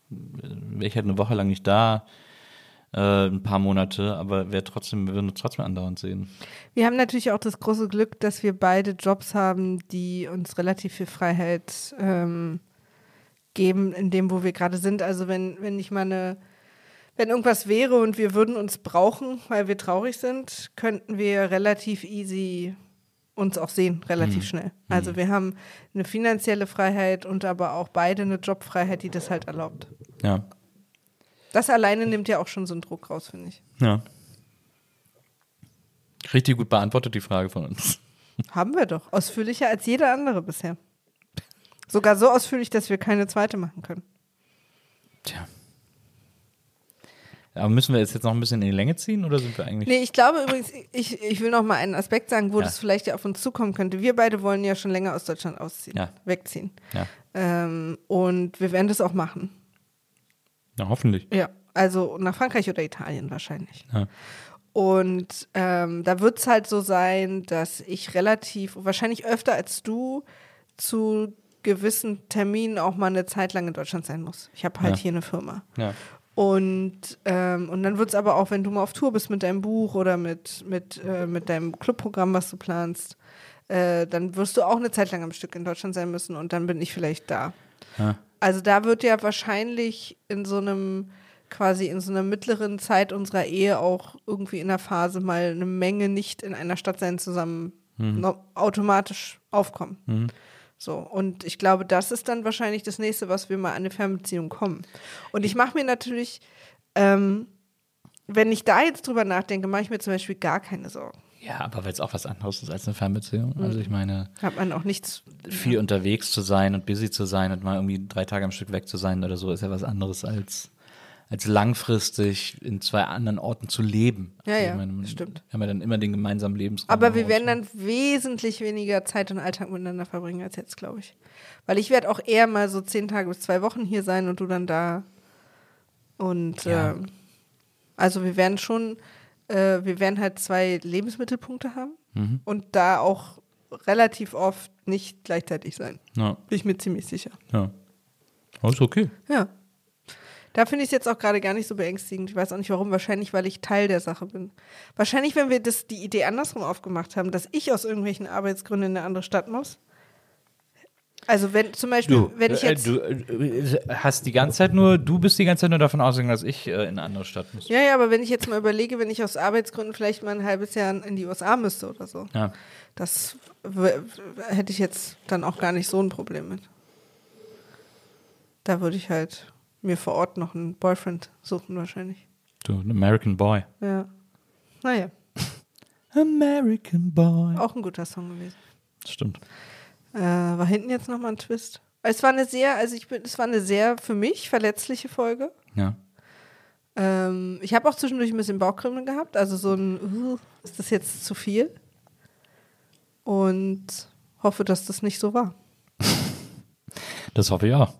wäre ich halt eine Woche lang nicht da äh, ein paar Monate, aber wäre trotzdem, wir würden uns trotzdem andauernd sehen.
Wir haben natürlich auch das große Glück, dass wir beide Jobs haben, die uns relativ viel Freiheit ähm, geben, in dem, wo wir gerade sind. Also wenn, wenn ich mal eine, wenn irgendwas wäre und wir würden uns brauchen, weil wir traurig sind, könnten wir relativ easy uns auch sehen, relativ schnell. Also wir haben eine finanzielle Freiheit und aber auch beide eine Jobfreiheit, die das halt erlaubt.
Ja.
Das alleine nimmt ja auch schon so einen Druck raus, finde ich.
Ja. Richtig gut beantwortet die Frage von uns.
Haben wir doch. Ausführlicher als jeder andere bisher. Sogar so ausführlich, dass wir keine zweite machen können.
Tja. Aber müssen wir es jetzt noch ein bisschen in die Länge ziehen oder sind wir eigentlich.
Nee, ich glaube übrigens, ich, ich will noch mal einen Aspekt sagen, wo
Ja.
das vielleicht ja auf uns zukommen könnte. Wir beide wollen ja schon länger aus Deutschland ausziehen,
Ja.
wegziehen.
Ja.
Ähm, und wir werden das auch machen.
Ja, hoffentlich.
Ja, also nach Frankreich oder Italien wahrscheinlich.
Ja.
Und ähm, da wird es halt so sein, dass ich relativ, wahrscheinlich öfter als du, zu gewissen Terminen auch mal eine Zeit lang in Deutschland sein muss. Ich habe halt
Ja.
hier eine Firma.
Ja.
Und, ähm, und dann wird es aber auch, wenn du mal auf Tour bist mit deinem Buch oder mit, mit, äh, mit deinem Clubprogramm, was du planst, äh, dann wirst du auch eine Zeit lang am Stück in Deutschland sein müssen und dann bin ich vielleicht da.
Ja.
Also da wird ja wahrscheinlich in so einem, quasi in so einer mittleren Zeit unserer Ehe auch irgendwie in der Phase mal eine Menge nicht in einer Stadt sein zusammen no automatisch aufkommen. So, und ich glaube, das ist dann wahrscheinlich das nächste, was wir mal an eine Fernbeziehung kommen. Und ich mache mir natürlich, ähm, wenn ich da jetzt drüber nachdenke, mache ich mir zum Beispiel gar keine Sorgen.
Ja, aber weil es auch was anderes ist als eine Fernbeziehung. Also ich meine,
Hat man auch nichts.
viel unterwegs zu sein und busy zu sein und mal irgendwie drei Tage am Stück weg zu sein oder so, ist ja was anderes als, als langfristig in zwei anderen Orten zu leben.
Ja,
Also
ja,
meine,
stimmt.
Wir haben ja dann immer den gemeinsamen Lebensraum.
Aber wir werden
Haus.
dann wesentlich weniger Zeit und Alltag miteinander verbringen als jetzt, glaube ich. Weil ich werde auch eher mal so zehn Tage bis zwei Wochen hier sein und du dann da. Und
Ja.
ähm, also wir werden schon, äh, wir werden halt zwei Lebensmittelpunkte haben
Mhm.
und da auch relativ oft nicht gleichzeitig sein.
Ja,
Bin ich mir ziemlich sicher.
ja. Oh, ist okay.
Ja. Da finde ich es jetzt auch gerade gar nicht so beängstigend. Ich weiß auch nicht warum. Wahrscheinlich, weil ich Teil der Sache bin. Wahrscheinlich, wenn wir das, die Idee andersrum aufgemacht haben, dass ich aus irgendwelchen Arbeitsgründen in eine andere Stadt muss. Also wenn zum Beispiel,
Du,
wenn ich
äh,
jetzt.
du äh, hast die ganze Zeit nur, du bist die ganze Zeit nur davon ausgegangen, dass ich äh, in eine andere Stadt muss.
ja, ja, aber wenn ich jetzt mal überlege, wenn ich aus Arbeitsgründen vielleicht mal ein halbes Jahr in die USA müsste oder so,
Ja.
das hätte ich jetzt dann auch gar nicht so ein Problem mit. Da würde ich halt mir vor Ort noch einen Boyfriend suchen wahrscheinlich.
Du, ein American Boy.
Ja. Naja,
American Boy.
auch ein guter Song gewesen.
Stimmt.
Äh, war hinten jetzt nochmal ein Twist. Es war eine sehr, also ich bin, es war eine sehr für mich verletzliche Folge.
Ja.
Ähm, ich habe auch zwischendurch ein bisschen Bauchkribbeln gehabt, also so ein, uh, ist das jetzt zu viel? Und hoffe, dass das nicht so war.
Das hoffe ich auch.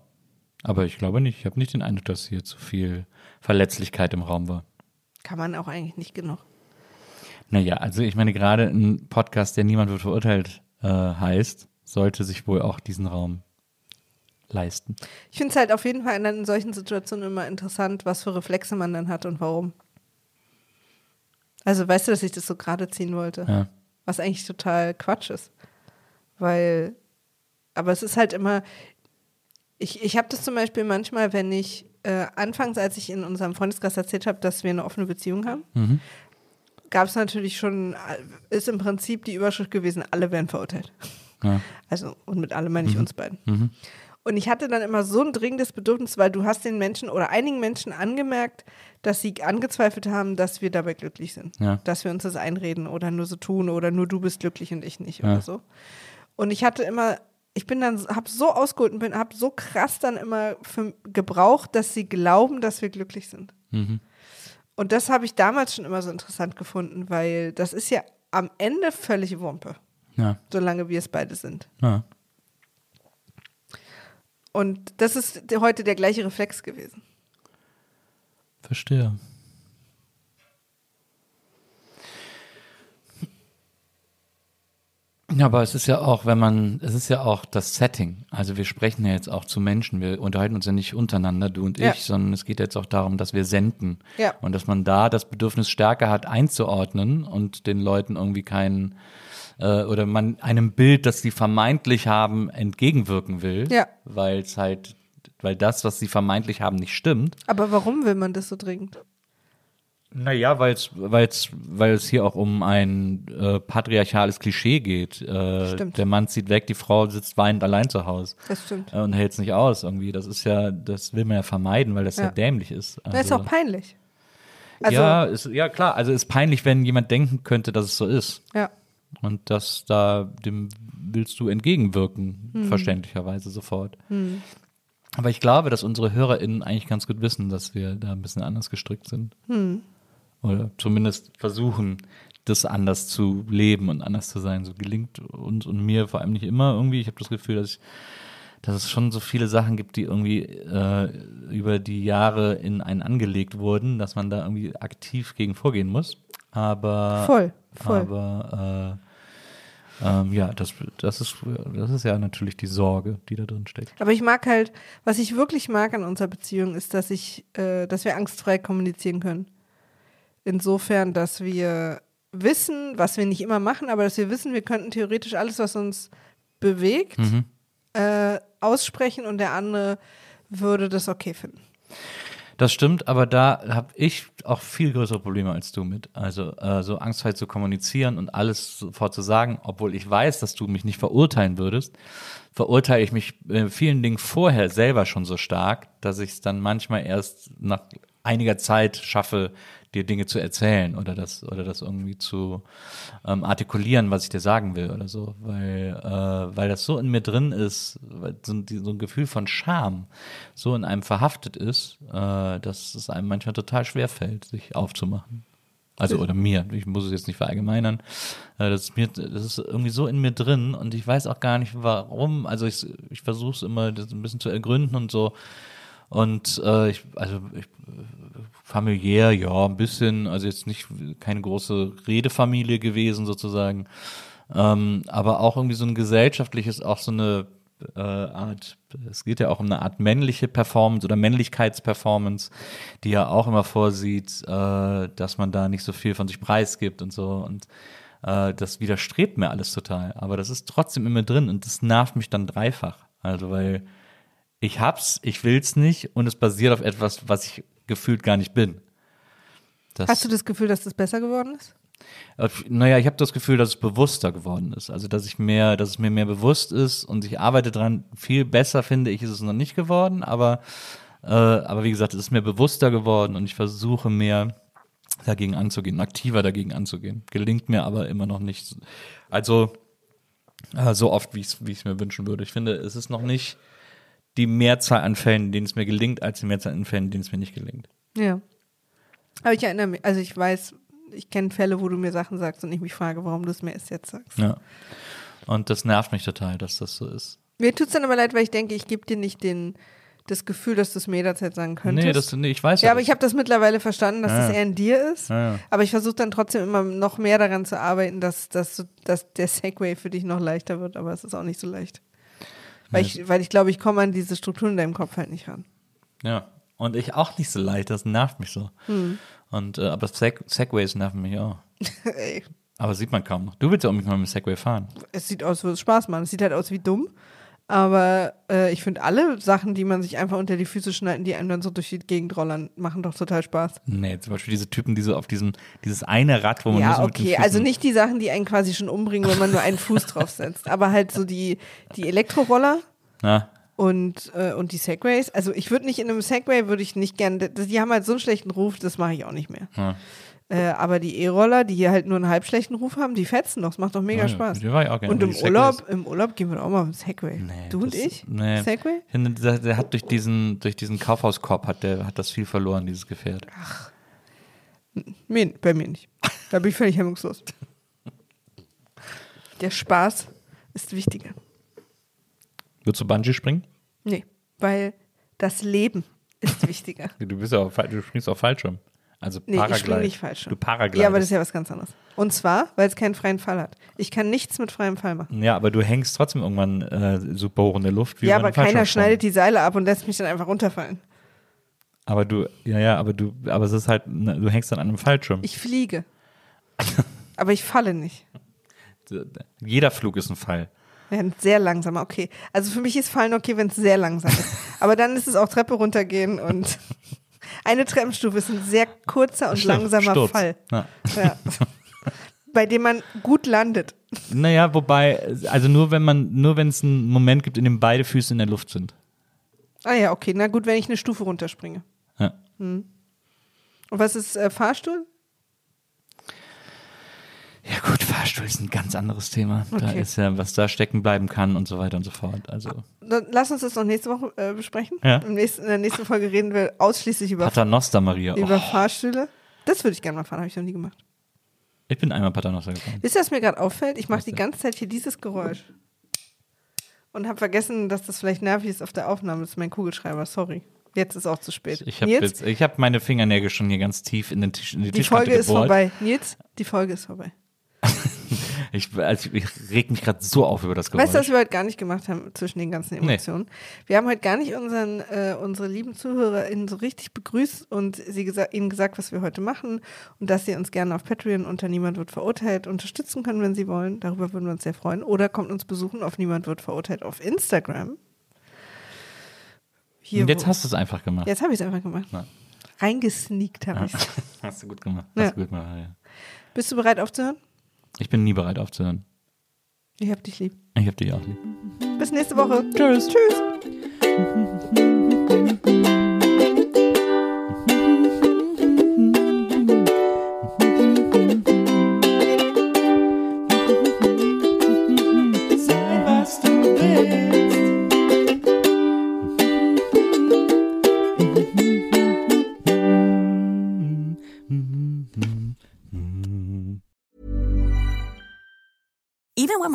Aber ich glaube nicht. Ich habe nicht den Eindruck, dass hier zu viel Verletzlichkeit im Raum war.
Kann man auch eigentlich nicht genug.
Naja, also ich meine, gerade ein Podcast, der niemand wird verurteilt äh, heißt, sollte sich wohl auch diesen Raum leisten.
Ich finde es halt auf jeden Fall in solchen Situationen immer interessant, was für Reflexe man dann hat und warum. Also weißt du, dass ich das so gerade ziehen wollte?
Ja.
Was eigentlich total Quatsch ist. Weil, aber es ist halt immer, ich, ich habe das zum Beispiel manchmal, wenn ich, äh, anfangs, als ich in unserem Freundeskreis erzählt habe, dass wir eine offene Beziehung haben,
Mhm.
gab es natürlich schon, ist im Prinzip die Überschrift gewesen, alle werden verurteilt.
Ja.
Also, und mit alle meine ich uns beiden.
Mhm.
Und ich hatte dann immer so ein dringendes Bedürfnis, weil du hast den Menschen oder einigen Menschen angemerkt, dass sie angezweifelt haben, dass wir dabei glücklich sind.
Ja.
Dass wir uns das einreden oder nur so tun oder nur du bist glücklich und ich nicht
Ja.
oder so. Und ich hatte immer, ich bin dann, hab so ausgeholt und bin, hab so krass dann immer für, gebraucht, dass sie glauben, dass wir glücklich sind. Und das habe ich damals schon immer so interessant gefunden, weil das ist ja am Ende völlig Wumpe,
Ja.
solange wir es beide sind.
ja.
Und das ist heute der gleiche Reflex gewesen.
Verstehe. Ja, aber es ist ja auch, wenn man, es ist ja auch das Setting. Also wir sprechen ja jetzt auch zu Menschen. Wir unterhalten uns ja nicht untereinander, du und
Ja.
ich, sondern es geht jetzt auch darum, dass wir senden.
Ja.
Und dass man da das Bedürfnis stärker hat, einzuordnen und den Leuten irgendwie keinen, äh, oder man einem Bild, das sie vermeintlich haben, entgegenwirken will.
Ja.
Weil es halt, weil das, was sie vermeintlich haben, nicht stimmt.
Aber warum will man das so dringend?
Naja, weil's, weil's, weil es hier auch um ein äh, patriarchales Klischee geht. Äh,
Stimmt.
Der Mann zieht weg, die Frau sitzt weinend allein zu Hause.
Das stimmt.
Äh, und hält es nicht aus irgendwie. Das ist ja, das will man ja vermeiden, weil das ja,
Ja.
dämlich ist.
Das ist auch peinlich. Also,
ja, ist, ja, klar. Also ist peinlich, wenn jemand denken könnte, dass es so ist.
ja.
Und das da, dem willst du entgegenwirken,
Hm.
verständlicherweise sofort. Aber ich glaube, dass unsere HörerInnen eigentlich ganz gut wissen, dass wir da ein bisschen anders gestrickt sind.
Hm.
Oder zumindest versuchen, das anders zu leben und anders zu sein. So gelingt uns und mir vor allem nicht immer irgendwie. Ich habe das Gefühl, dass ich dass es schon so viele Sachen gibt, die irgendwie äh, über die Jahre in einen angelegt wurden, dass man da irgendwie aktiv gegen vorgehen muss. Aber
Voll, voll.
aber äh, ähm, ja, das, das ist das ist ja natürlich die Sorge, die da drin steckt.
Aber ich mag halt, was ich wirklich mag an unserer Beziehung, ist, dass ich, äh, dass wir angstfrei kommunizieren können. Insofern, dass wir wissen, was wir nicht immer machen, aber dass wir wissen, wir könnten theoretisch alles, was uns bewegt, äh, aussprechen und der andere würde das okay finden.
Das stimmt, aber da habe ich auch viel größere Probleme als du mit. Also äh, so angstfrei zu kommunizieren und alles sofort zu sagen, obwohl ich weiß, dass du mich nicht verurteilen würdest, verurteile ich mich in vielen Dingen vorher selber schon so stark, dass ich es dann manchmal erst nach einiger Zeit schaffe, dir Dinge zu erzählen oder das oder das irgendwie zu ähm, artikulieren, was ich dir sagen will oder so, weil äh, weil das so in mir drin ist, weil so, ein- so ein Gefühl von Scham so in einem verhaftet ist, äh, dass es einem manchmal total schwer fällt, sich aufzumachen. Also oder mir, ich muss es jetzt nicht verallgemeinern. Äh, Das ist, mir, das ist irgendwie so in mir drin und ich weiß auch gar nicht warum. Also ich, ich versuche es immer das ein bisschen zu ergründen und so. Und äh, ich, also ich, familiär, ja, ein bisschen, also jetzt nicht keine große Redefamilie gewesen sozusagen. Ähm, aber auch irgendwie so ein gesellschaftliches, auch so eine äh, Art, es geht ja auch um eine Art männliche Performance oder Männlichkeitsperformance, die ja auch immer vorsieht, äh, dass man da nicht so viel von sich preisgibt und so. Und äh, das widerstrebt mir alles total. Aber das ist trotzdem immer drin und das nervt mich dann dreifach. Also weil ich hab's, ich will's nicht und es basiert auf etwas, was ich gefühlt gar nicht bin. Das,
Hast du das Gefühl, dass das besser geworden ist?
Naja, ich habe das Gefühl, dass es bewusster geworden ist. Also dass ich mehr, dass es mir mehr bewusst ist und ich arbeite dran. Viel besser finde ich, ist es noch nicht geworden, aber äh, aber wie gesagt, es ist mir bewusster geworden und ich versuche mehr dagegen anzugehen, aktiver dagegen anzugehen. Gelingt mir aber immer noch nicht. Also äh, so oft, wie ich es mir wünschen würde. Ich finde, es ist noch nicht die Mehrzahl an Fällen, in denen es mir gelingt, als die Mehrzahl an Fällen, in denen es mir nicht gelingt.
Ja. Aber ich erinnere mich, also ich weiß, ich kenne Fälle, wo du mir Sachen sagst und ich mich frage, warum du es mir erst jetzt sagst.
Ja. Und das nervt mich total, dass das so ist.
Mir tut es dann aber leid, weil ich denke, ich gebe dir nicht den, das Gefühl, dass du es mir jederzeit sagen könntest.
Nee, das, nee, ich weiß
ja, aber
das.
ich habe das mittlerweile verstanden, dass
Ja.
das eher in dir ist.
Ja, ja.
Aber ich versuche dann trotzdem immer noch mehr daran zu arbeiten, dass, dass, dass der Segway für dich noch leichter wird. Aber es ist auch nicht so leicht. Weil, ich, weil ich glaube, ich komme an diese Strukturen in deinem Kopf halt nicht ran.
Ja. Und ich auch nicht so leicht, das nervt mich so.
Hm.
Und äh, aber Seg Segways nerven mich auch.
Ey,
Aber sieht man kaum noch. Du willst ja auch nicht mal mit dem Segway fahren.
es sieht aus, wie es Spaß macht. Es sieht halt aus wie dumm. Aber äh, ich finde alle Sachen, die man sich einfach unter die Füße schneiden, die einem dann so durch die Gegend rollern, machen doch total Spaß.
Nee, zum Beispiel diese Typen, die so auf diesem, dieses eine Rad, wo man nur
Ja,
so mit den
okay. Also nicht die Sachen, die einen quasi schon umbringen, wenn man nur einen Fuß draufsetzt. Aber halt so die, die Elektroroller
Na,
und, äh, und die Segways. Also ich würde nicht in einem Segway, würde ich nicht gern, die haben halt so einen schlechten Ruf, das mache ich auch nicht mehr.
Ja.
Äh, aber die E-Roller, die hier halt nur einen halbschlechten Ruf haben, die fetzen doch. Das macht doch mega
ja,
Spaß.
die war ich auch gerne.
Und im Urlaub, im Urlaub gehen wir doch auch mal mit Segway.
Nee,
du und
das-
ich?
Nee.
Segway?
Ich finde, Der, der hat durch diesen, durch diesen Kaufhauskorb hat der hat das viel verloren, dieses Gefährt.
Mir, bei mir nicht. Da bin ich völlig hemmungslos. Der Spaß ist wichtiger.
Würdest du Bungee springen?
Nee, weil das Leben ist wichtiger.
Du bist ja auf, du springst auf Fallschirm. Also
Nee, ich
Paraglide.
springe nicht falsch.
Du Paraglidest.
Ja, aber das ist ja was ganz anderes. Und zwar, weil es keinen freien Fall hat. Ich kann nichts mit freiem Fall machen.
Ja, aber du hängst trotzdem irgendwann äh, super hoch in der Luft.
Ja, aber keiner schneidet die Seile ab und lässt mich dann einfach runterfallen.
Aber du, ja, ja, aber du, aber es ist halt, ne, du hängst dann an einem Fallschirm.
Ich fliege. aber ich falle nicht.
Jeder Flug ist ein Fall.
Ja, ein sehr langsamer, okay. Also für mich ist Fallen okay, wenn es sehr langsam ist. Aber dann ist es auch Treppe runtergehen und eine Treppenstufe ist ein sehr kurzer und
Stimmt,
langsamer
Sturz.
Fall.
Ja.
Ja. Bei dem man gut landet.
Naja, wobei, also nur wenn man, nur wenn es einen Moment gibt, in dem beide Füße in der Luft sind.
Ah ja, okay. Na gut, wenn ich eine Stufe runterspringe.
Ja.
Und was ist äh, Fahrstuhl?
Ja gut, Fahrstuhl ist ein ganz anderes Thema. Da
Okay.
ist ja, was da stecken bleiben kann und so weiter und so fort. Also
Dann lass uns das noch nächste Woche äh, besprechen.
Ja.
Im nächsten, in der nächsten Folge reden wir ausschließlich über,
Paternoster, Maria.
über
Oh,
Fahrstühle. Das würde ich gerne mal fahren, habe ich noch nie gemacht.
ich bin einmal Paternoster gefahren.
Wisst ihr, was mir gerade auffällt? Ich mache die ganze Zeit hier dieses Geräusch. Und habe vergessen, dass das vielleicht nervig ist auf der Aufnahme. Das ist mein Kugelschreiber, sorry. Jetzt ist auch zu spät.
Ich habe habe meine Fingernägel schon hier ganz tief in den Tisch, in die,
die Folge ist vorbei. Nils, die Folge ist vorbei.
Ich, also ich reg mich gerade so auf über das Geräusch.
Weißt du, was wir heute gar nicht gemacht haben zwischen den ganzen
Nee.
Emotionen? Wir haben heute gar nicht unseren, äh, unsere lieben ZuhörerInnen so richtig begrüßt und sie gesa ihnen gesagt, was wir heute machen und dass sie uns gerne auf Patreon unter Niemand wird verurteilt unterstützen können, wenn sie wollen. Darüber würden wir uns sehr freuen. Oder kommt uns besuchen auf Niemand wird verurteilt auf Instagram. Hier,
und jetzt
wo-
hast du es einfach gemacht.
Jetzt habe ich es einfach gemacht.
Ja.
Reingesneakt habe ich
Hast du gut gemacht.
Ja.
Hast du gut gemacht ja.
Bist du bereit aufzuhören?
Ich bin nie bereit aufzuhören.
Ich hab dich lieb.
Ich hab dich auch lieb.
Bis nächste Woche. Tschüss. Tschüss.